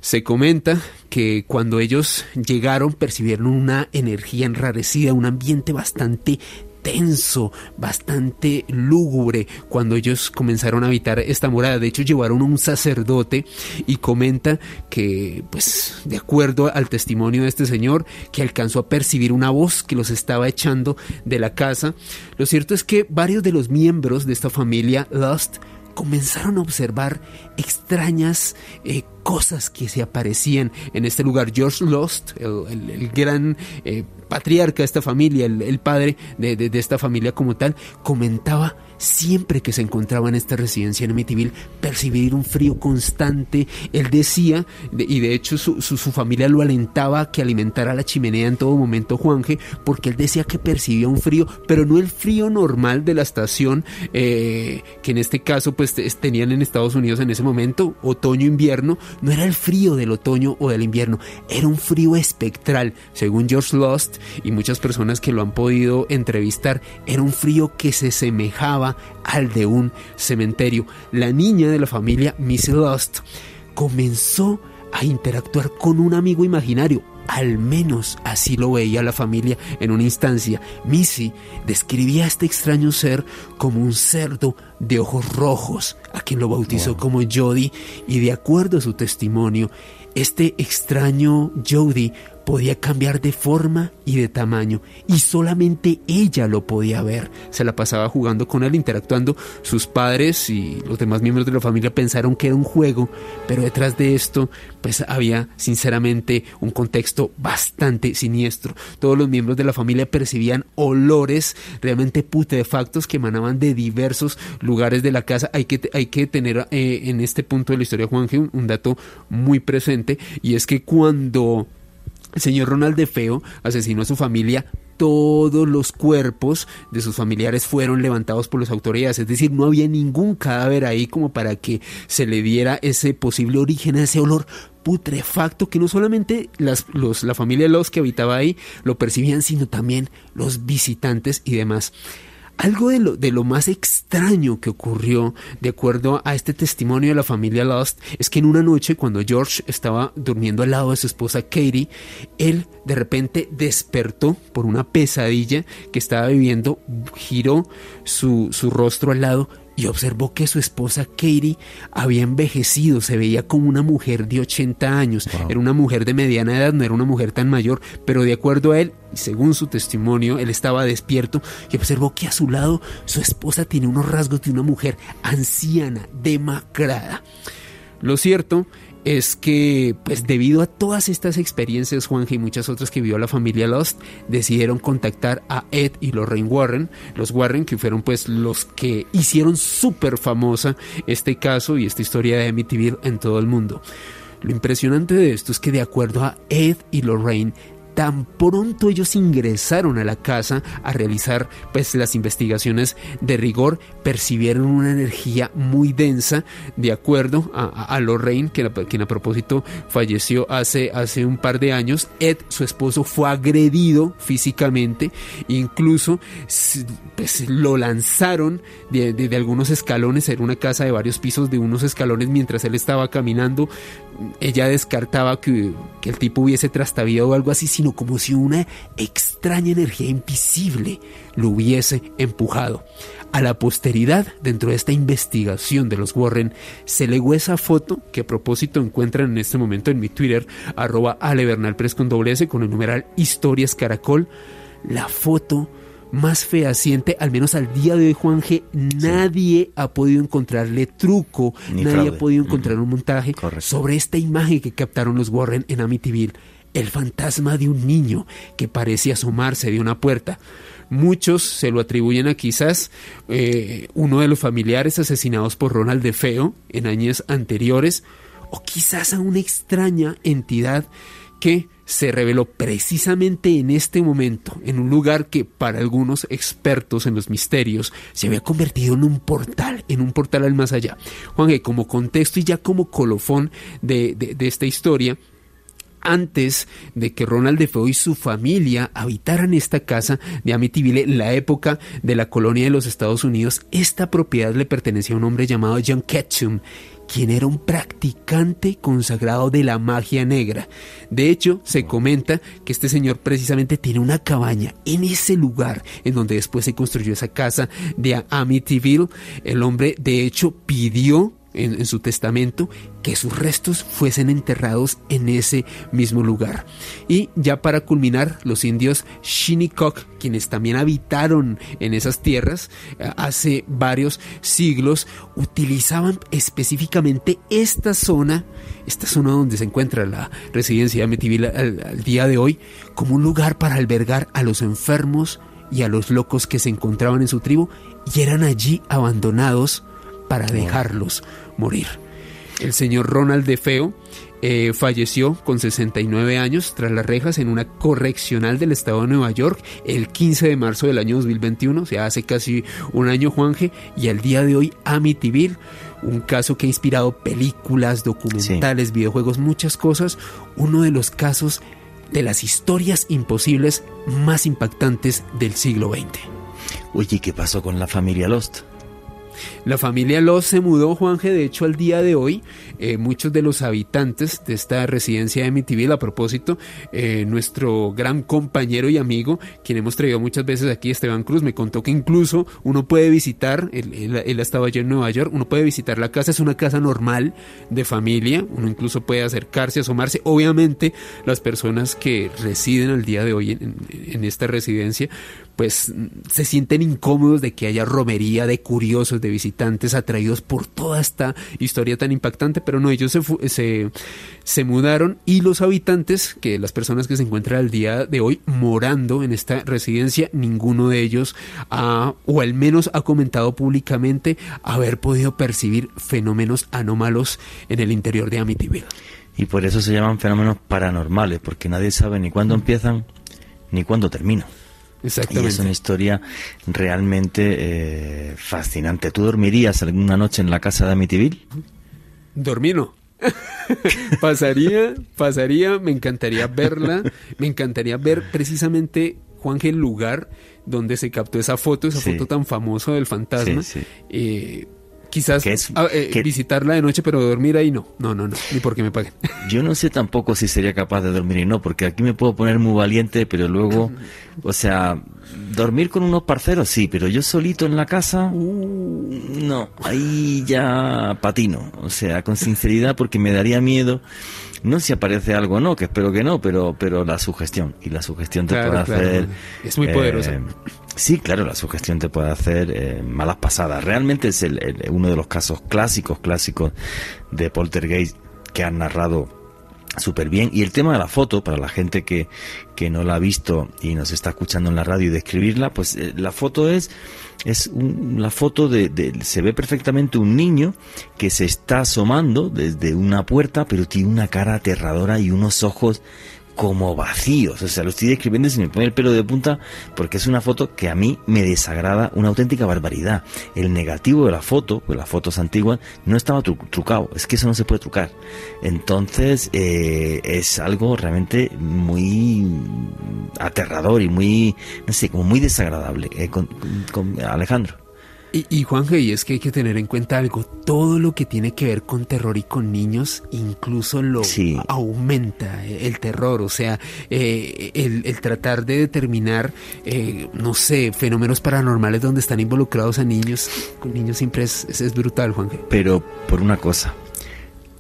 Se comenta que cuando ellos llegaron percibieron una energía enrarecida, un ambiente bastante tenso, bastante lúgubre cuando ellos comenzaron a habitar esta morada. De hecho, llevaron un sacerdote y comenta que, pues, de acuerdo al testimonio de este señor, que alcanzó a percibir una voz que los estaba echando de la casa. Lo cierto es que varios de los miembros de esta familia Lost comenzaron a observar extrañas eh, cosas que se aparecían en este lugar. George Lost, el, gran eh, patriarca de esta familia, el, padre de, esta familia como tal, comentaba siempre que se encontraba en esta residencia en Amityville, percibir un frío constante. Él decía, y de hecho su, familia lo alentaba a que alimentara la chimenea en todo momento Juanje, porque él decía que percibía un frío, pero no el frío normal de la estación, eh, que en este caso pues tenían en Estados Unidos en ese momento, otoño-invierno, no era el frío del otoño o del invierno, era un frío espectral, según George Lost y muchas personas que lo han podido entrevistar, era un frío que se semejaba al de un cementerio. La niña de la familia, Miss Lost, comenzó a interactuar con un amigo imaginario. Al menos así lo veía la familia en una instancia. Missy describía a este extraño ser como un cerdo de ojos rojos, a quien lo bautizó como Jody, y de acuerdo a su testimonio, este extraño Jody podía cambiar de forma y de tamaño y solamente ella lo podía ver. Se la pasaba jugando con él, interactuando. Sus padres y los demás miembros de la familia pensaron que era un juego, pero detrás de esto pues había sinceramente un contexto bastante siniestro. Todos los miembros de la familia percibían olores realmente putrefactos que emanaban de diversos lugares de la casa. Hay que, hay que tener eh, en este punto de la historia, Juan un, un dato muy presente y es que cuando el señor Ronald de Feo asesinó a su familia. Todos los cuerpos de sus familiares fueron levantados por las autoridades, es decir, no había ningún cadáver ahí como para que se le diera ese posible origen a ese olor putrefacto que no solamente la familia de los que habitaba ahí lo percibían, sino también los visitantes y demás. Algo de lo, de lo más extraño que ocurrió, de acuerdo a este testimonio de la familia Lost, es que en una noche, cuando George estaba durmiendo al lado de su esposa Katie, él de repente despertó por una pesadilla que estaba viviendo, giró su, su rostro al lado y observó que su esposa Katie había envejecido, se veía como una mujer de 80 años, era una mujer de mediana edad, no era una mujer tan mayor, pero de acuerdo a él, y según su testimonio, él estaba despierto y observó que a su lado su esposa tiene unos rasgos de una mujer anciana, demacrada. Lo cierto es que, pues debido a todas estas experiencias, Juanje y muchas otras que vivió la familia Lost, decidieron contactar a Ed y Lorraine Warren, los Warren que fueron pues los que hicieron súper famosa este caso y esta historia de Amityville en todo el mundo. Lo impresionante de esto es que de acuerdo a Ed y Lorraine, tan pronto ellos ingresaron a la casa a realizar pues las investigaciones de rigor percibieron una energía muy densa de acuerdo a, Lorraine que quien a propósito falleció hace, hace un par de años. Ed su esposo fue agredido físicamente incluso pues, lo lanzaron de, algunos escalones. Era una casa de varios pisos de unos escalones mientras él estaba caminando ella descartaba que, el tipo hubiese trastabiado o algo así, sino como si una extraña energía invisible lo hubiese empujado. A la posteridad, dentro de esta investigación de los Warren, se legó esa foto que a propósito encuentran en este momento en mi Twitter, arroba alebernalpres con doble S, con el numeral Historias Caracol, la foto más fehaciente, al menos al día de hoy, Juan G, nadie ha podido encontrarle truco, nadie ha podido encontrar un montaje sobre esta imagen que captaron los Warren en Amityville, el fantasma de un niño que parece asomarse de una puerta. Muchos se lo atribuyen a quizás eh, uno de los familiares asesinados por Ronald de Feo en años anteriores, o quizás a una extraña entidad que se reveló precisamente en este momento, en un lugar que para algunos expertos en los misterios se había convertido en un portal, en un portal al más allá. Juan, como contexto y ya como colofón de, de, esta historia, antes de que Ronald Defoe y su familia habitaran esta casa de Amityville en la época de la colonia de los Estados Unidos, esta propiedad le pertenecía a un hombre llamado John Ketchum quien era un practicante consagrado de la magia negra. De hecho, se comenta que este señor precisamente tiene una cabaña en ese lugar en donde después se construyó esa casa de Amityville. El hombre, de hecho, pidió en, su testamento que sus restos fuesen enterrados en ese mismo lugar. Y ya para culminar, los indios Shinnecock, quienes también habitaron en esas tierras eh, hace varios siglos, utilizaban específicamente esta zona, esta zona donde se encuentra la residencia de Amityville al día de hoy, como un lugar para albergar a los enfermos y a los locos que se encontraban en su tribu y eran allí abandonados para dejarlos morir. El señor Ronald de Feo eh, falleció con 69 años tras las rejas en una correccional del estado de Nueva York el 15 de marzo del año 2021, o sea, hace casi un año Juanje, y al día de hoy Amityville, un caso que ha inspirado películas, documentales, videojuegos, muchas cosas, uno de los casos de las historias imposibles más impactantes del siglo XX. Oye, ¿qué pasó con la familia Lost? La familia Los se mudó, Juanje, de hecho al día de hoy, eh, muchos de los habitantes de esta residencia de Amityville, a propósito, eh, nuestro gran compañero y amigo, quien hemos traído muchas veces aquí, Esteban Cruz, me contó que incluso uno puede visitar, él, estaba allá en Nueva York, uno puede visitar la casa, es una casa normal de familia, uno incluso puede acercarse, asomarse, obviamente las personas que residen al día de hoy en, en esta residencia, pues se sienten incómodos de que haya romería de curiosos, de visitantes atraídos por toda esta historia tan impactante, pero no, ellos se, se, mudaron y los habitantes, que las personas que se encuentran al día de hoy morando en esta residencia, ninguno de ellos ha, o al menos ha comentado públicamente haber podido percibir fenómenos anómalos en el interior de Amityville. Y por eso se llaman fenómenos paranormales, porque nadie sabe ni cuándo empiezan ni cuándo terminan. Exactamente. Y es una historia realmente eh, fascinante. ¿Tú dormirías alguna noche en la casa de Amityville? Dormir no. pasaría, pasaría, me encantaría verla, me encantaría ver precisamente, Juan, el lugar donde se captó esa foto, esa foto tan famosa del fantasma. Sí, eh, Quizás ah, eh, visitarla de noche, pero dormir ahí no. No, no, no. Ni porque me paguen. Yo no sé tampoco si sería capaz de dormir y no, porque aquí me puedo poner muy valiente, pero luego, o sea, dormir con unos parceros sí, pero yo solito en la casa, uh, no. Ahí ya patino. O sea, con sinceridad, porque me daría miedo no si aparece algo o no, que espero que no, pero, pero la sugestión. Y la sugestión te puede hacer. Es muy poderosa. Sí, claro, la sugestión te puede hacer eh, malas pasadas. Realmente es uno de los casos clásicos, clásicos de Poltergeist que han narrado súper bien. Y el tema de la foto, para la gente que, que no la ha visto y nos está escuchando en la radio y describirla, pues eh, la foto es es la foto de, se ve perfectamente un niño que se está asomando desde una puerta pero tiene una cara aterradora y unos ojos como vacíos. O sea, lo estoy describiendo sin me pone el pelo de punta porque es una foto que a mí me desagrada una auténtica barbaridad. El negativo de la foto, pues las fotos antiguas, no estaba trucado. Es que eso no se puede trucar. Entonces, eh, es algo realmente muy aterrador y muy, no sé, como muy desagradable. Eh, con Alejandro. Y, y Juanje, y es que hay que tener en cuenta algo, todo lo que tiene que ver con terror y con niños, incluso lo aumenta eh, el terror, o sea, eh, el, tratar de determinar, eh, no sé, fenómenos paranormales donde están involucrados a niños, con niños siempre es, es, brutal, Juanje. Pero por una cosa,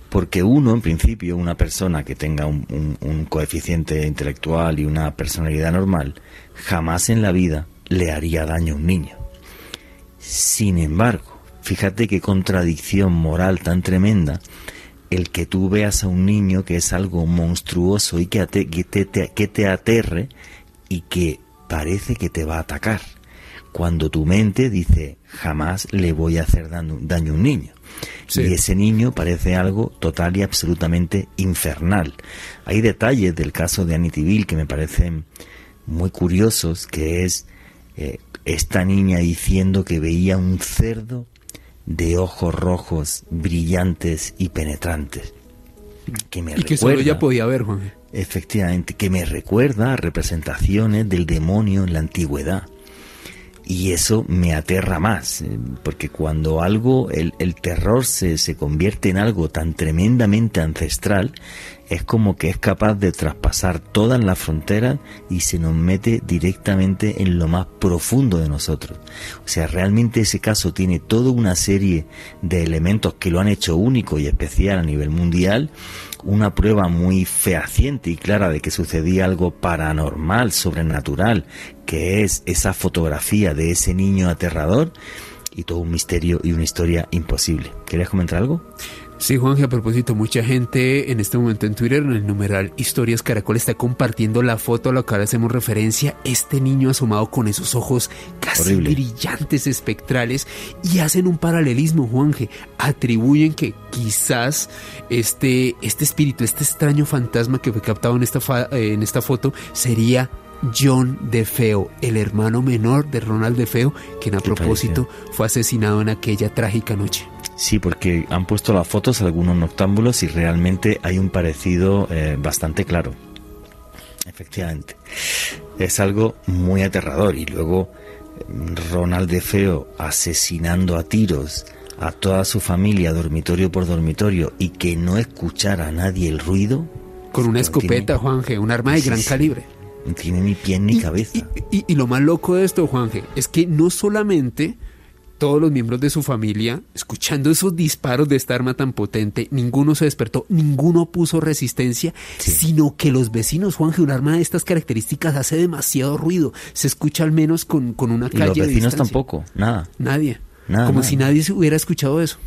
porque uno, en principio, una persona que tenga un, un, coeficiente intelectual y una personalidad normal, jamás en la vida le haría daño a un niño. Sin embargo, fíjate qué contradicción moral tan tremenda el que tú veas a un niño que es algo monstruoso y que, te, que, te, aterre y que parece que te va a atacar. Cuando tu mente dice, jamás le voy a hacer daño, a un niño. Y ese niño parece algo total y absolutamente infernal. Hay detalles del caso de Amityville que me parecen muy curiosos, que es eh, esta niña diciendo que veía un cerdo de ojos rojos, brillantes y penetrantes. Que me y que solo ella podía ver, Juan. Efectivamente, que me recuerda a representaciones del demonio en la antigüedad. Y eso me aterra más, eh, porque cuando algo, el, el terror se, se convierte en algo tan tremendamente ancestral, es como que es capaz de traspasar todas las fronteras y se nos mete directamente en lo más profundo de nosotros. O sea, realmente ese caso tiene toda una serie de elementos que lo han hecho único y especial a nivel mundial, una prueba muy fehaciente y clara de que sucedía algo paranormal, sobrenatural, que es esa fotografía de ese niño aterrador y todo un misterio y una historia imposible. ¿Querías comentar algo? Sí, Juanje, a propósito, mucha gente en este momento en Twitter, en el numeral Historias Caracol, está compartiendo la foto a la cual hacemos referencia. Este niño asomado con esos ojos casi brillantes, espectrales, y hacen un paralelismo, Juanje. Atribuyen que quizás este, este espíritu, este extraño fantasma que fue captado en esta, en esta foto, sería John DeFeo, el hermano menor de Ronald DeFeo, quien a propósito fue asesinado en aquella trágica noche. Sí, porque han puesto las fotos algunos noctámbulos y realmente hay un parecido eh, bastante claro. Efectivamente. Es algo muy aterrador y luego Ronald de Feo asesinando a tiros a toda su familia, dormitorio por dormitorio, y que no escuchara a nadie el ruido. Con una escopeta, Juanje, un arma de gran calibre. No tiene ni pie ni cabeza. Y, y, lo más loco de esto, Juanje, es que no solamente todos los miembros de su familia, escuchando esos disparos de esta arma tan potente, ninguno se despertó, ninguno puso resistencia, sino que los vecinos, Juanje, un arma de estas características hace demasiado ruido. Se escucha al menos con, con una calle. Y los vecinos tampoco, nada. Nadie. Como si nadie se hubiera escuchado eso.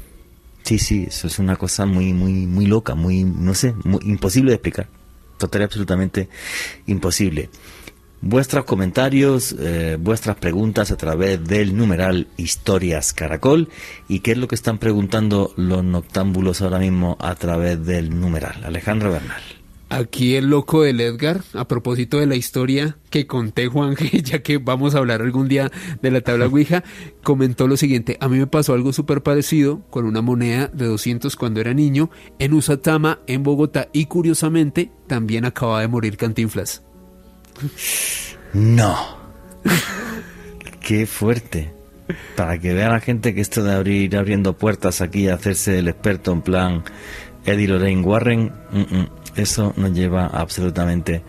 Sí, sí, eso es una cosa muy, muy, muy loca, muy, no sé, imposible de explicar. Total y absolutamente imposible. Vuestros comentarios, eh, vuestras preguntas a través del numeral Historias Caracol y qué es lo que están preguntando los noctámbulos ahora mismo a través del numeral. Alejandro Bernal. Aquí el loco del Edgar, a propósito de la historia que conté Juan, ya que vamos a hablar algún día de la tabla Ouija, comentó lo siguiente, a mí me pasó algo súper parecido con una moneda de 200 cuando era niño en Usatama, en Bogotá, y curiosamente también acaba de morir Cantinflas. No. Qué fuerte. Para que vea la gente que esto de abrir abriendo puertas aquí y hacerse el experto en plan Eddie Lorraine Warren, mm, mm, eso no lleva absolutamente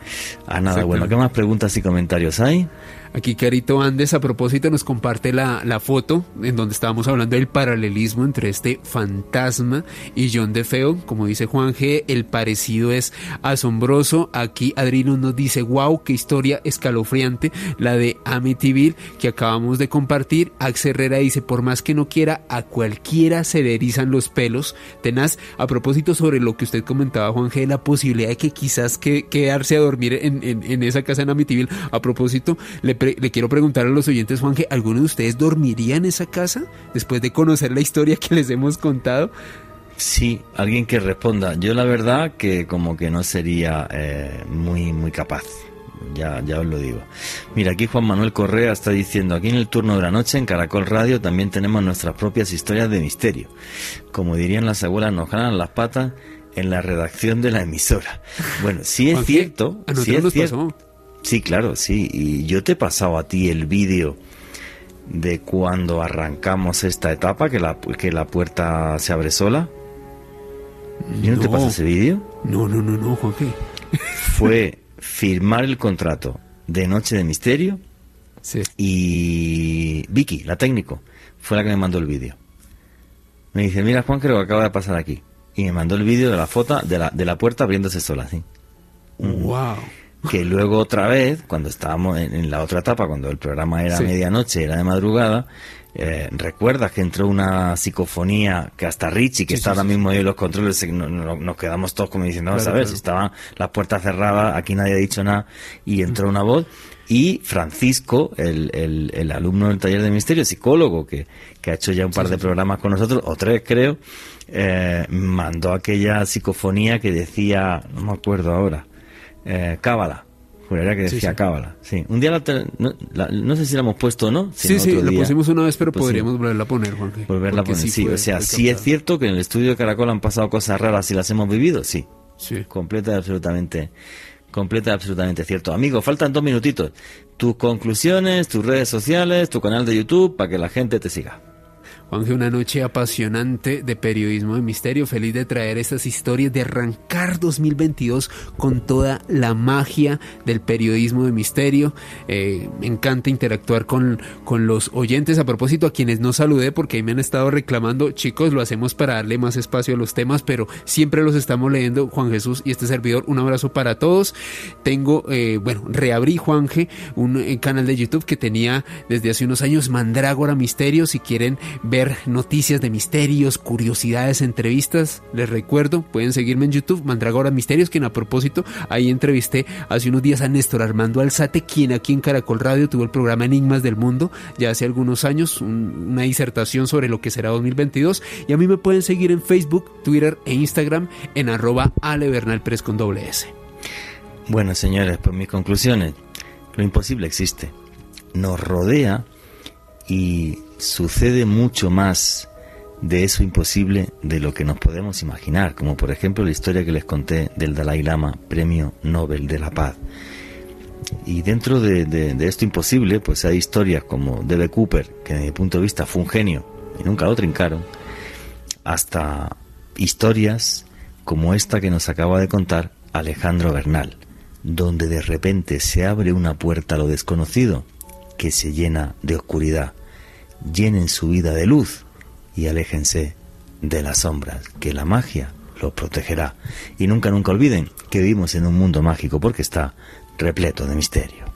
a nada bueno. ¿Qué más preguntas y comentarios hay? Aquí Carito Andes a propósito nos comparte la, la, foto en donde estábamos hablando del paralelismo entre este fantasma y John DeFeo. Como dice Juan G, el parecido es asombroso. Aquí Adrino nos dice, wow, qué historia escalofriante, la de Amityville que acabamos de compartir. Ax Herrera dice, por más que no quiera, a cualquiera se le erizan los pelos. Tenaz, a propósito sobre lo que usted comentaba, Juan G, la posibilidad de que quizás que, quedarse a dormir en, en, en esa casa en Amityville. A propósito, le le quiero preguntar a los oyentes, Juan, que ¿alguno de ustedes dormiría en esa casa después de conocer la historia que les hemos contado? Sí, alguien que responda. Yo la verdad que como que no sería eh, muy, muy capaz. Ya, ya os lo digo. Mira, aquí Juan Manuel Correa está diciendo, aquí en el turno de la noche en Caracol Radio también tenemos nuestras propias historias de misterio. Como dirían las abuelas, nos jalan las patas en la redacción de la emisora. Bueno, sí es cierto, sí es cierto. Sí, claro, sí. Y yo te he pasado a ti el vídeo de cuando arrancamos esta etapa, que la, que la puerta se abre sola. ¿Yo no, te pasé ese vídeo? No, no, no, no, Juan. Fue firmar el contrato de Noche de Misterio sí. y Vicky, la técnico, fue la que me mandó el vídeo. Me dice, mira Juan, creo que acaba de pasar aquí. Y me mandó el vídeo de la foto de la, de la puerta abriéndose sola, ¿sí? ¡Wow! Que luego otra vez, cuando estábamos en, la otra etapa, cuando el programa era medianoche, era de madrugada, eh, recuerdas que entró una psicofonía que hasta Richie, que está ahora mismo ahí en los controles, nos quedamos todos como diciendo, vamos a ver, si estaban las puertas cerradas, aquí nadie ha dicho nada, y entró una voz, y Francisco, el, el, el, alumno del taller de misterio, psicólogo, que, que ha hecho ya un par de programas con nosotros, o tres creo, eh, mandó aquella psicofonía que decía, no me acuerdo ahora, eh, Cábala. Juraría que decía Cábala. Sí. Un día no, sé si la hemos puesto o no. sí, sí, la pusimos una vez, pero pues podríamos volverla a poner, Juan. Volverla a poner, sí. o sea, sí es cierto que en el estudio de Caracol han pasado cosas raras y las hemos vivido, sí. Sí. Completa y absolutamente completa y absolutamente cierto. Amigo, faltan dos minutitos. Tus conclusiones, tus redes sociales, tu canal de YouTube, para que la gente te siga. Juanje, una noche apasionante de periodismo de misterio. Feliz de traer estas historias, de arrancar 2022 con toda la magia del periodismo de misterio. Eh, me encanta interactuar con, con los oyentes. A propósito, a quienes no saludé, porque ahí me han estado reclamando, chicos, lo hacemos para darle más espacio a los temas, pero siempre los estamos leyendo. Juan Jesús y este servidor, un abrazo para todos. Tengo, eh, bueno, reabrí, Juanje, un eh, canal de YouTube que tenía desde hace unos años, Mandrágora Misterio. Si quieren ver noticias de misterios, curiosidades, entrevistas, les recuerdo, pueden seguirme en YouTube, Mandragora Misterios, quien a propósito, ahí entrevisté hace unos días a Néstor Armando Alzate, quien aquí en Caracol Radio tuvo el programa Enigmas del Mundo ya hace algunos años, una disertación sobre lo que será 2022, y a mí me pueden seguir en Facebook, Twitter e Instagram en arroba Ale Bernal con doble S. Bueno, señores, pues mis conclusiones. Lo imposible existe. Nos rodea y sucede mucho más de eso imposible de lo que nos podemos imaginar, como por ejemplo la historia que les conté del Dalai Lama, Premio Nobel de la Paz. Y dentro de, esto imposible, pues hay historias como Debe Cooper, que desde mi punto de vista fue un genio y nunca lo trincaron, hasta historias como esta que nos acaba de contar Alejandro Bernal, donde de repente se abre una puerta a lo desconocido que se llena de oscuridad. Llenen su vida de luz y aléjense de las sombras, que la magia los protegerá. Y nunca, nunca olviden que vivimos en un mundo mágico porque está repleto de misterio.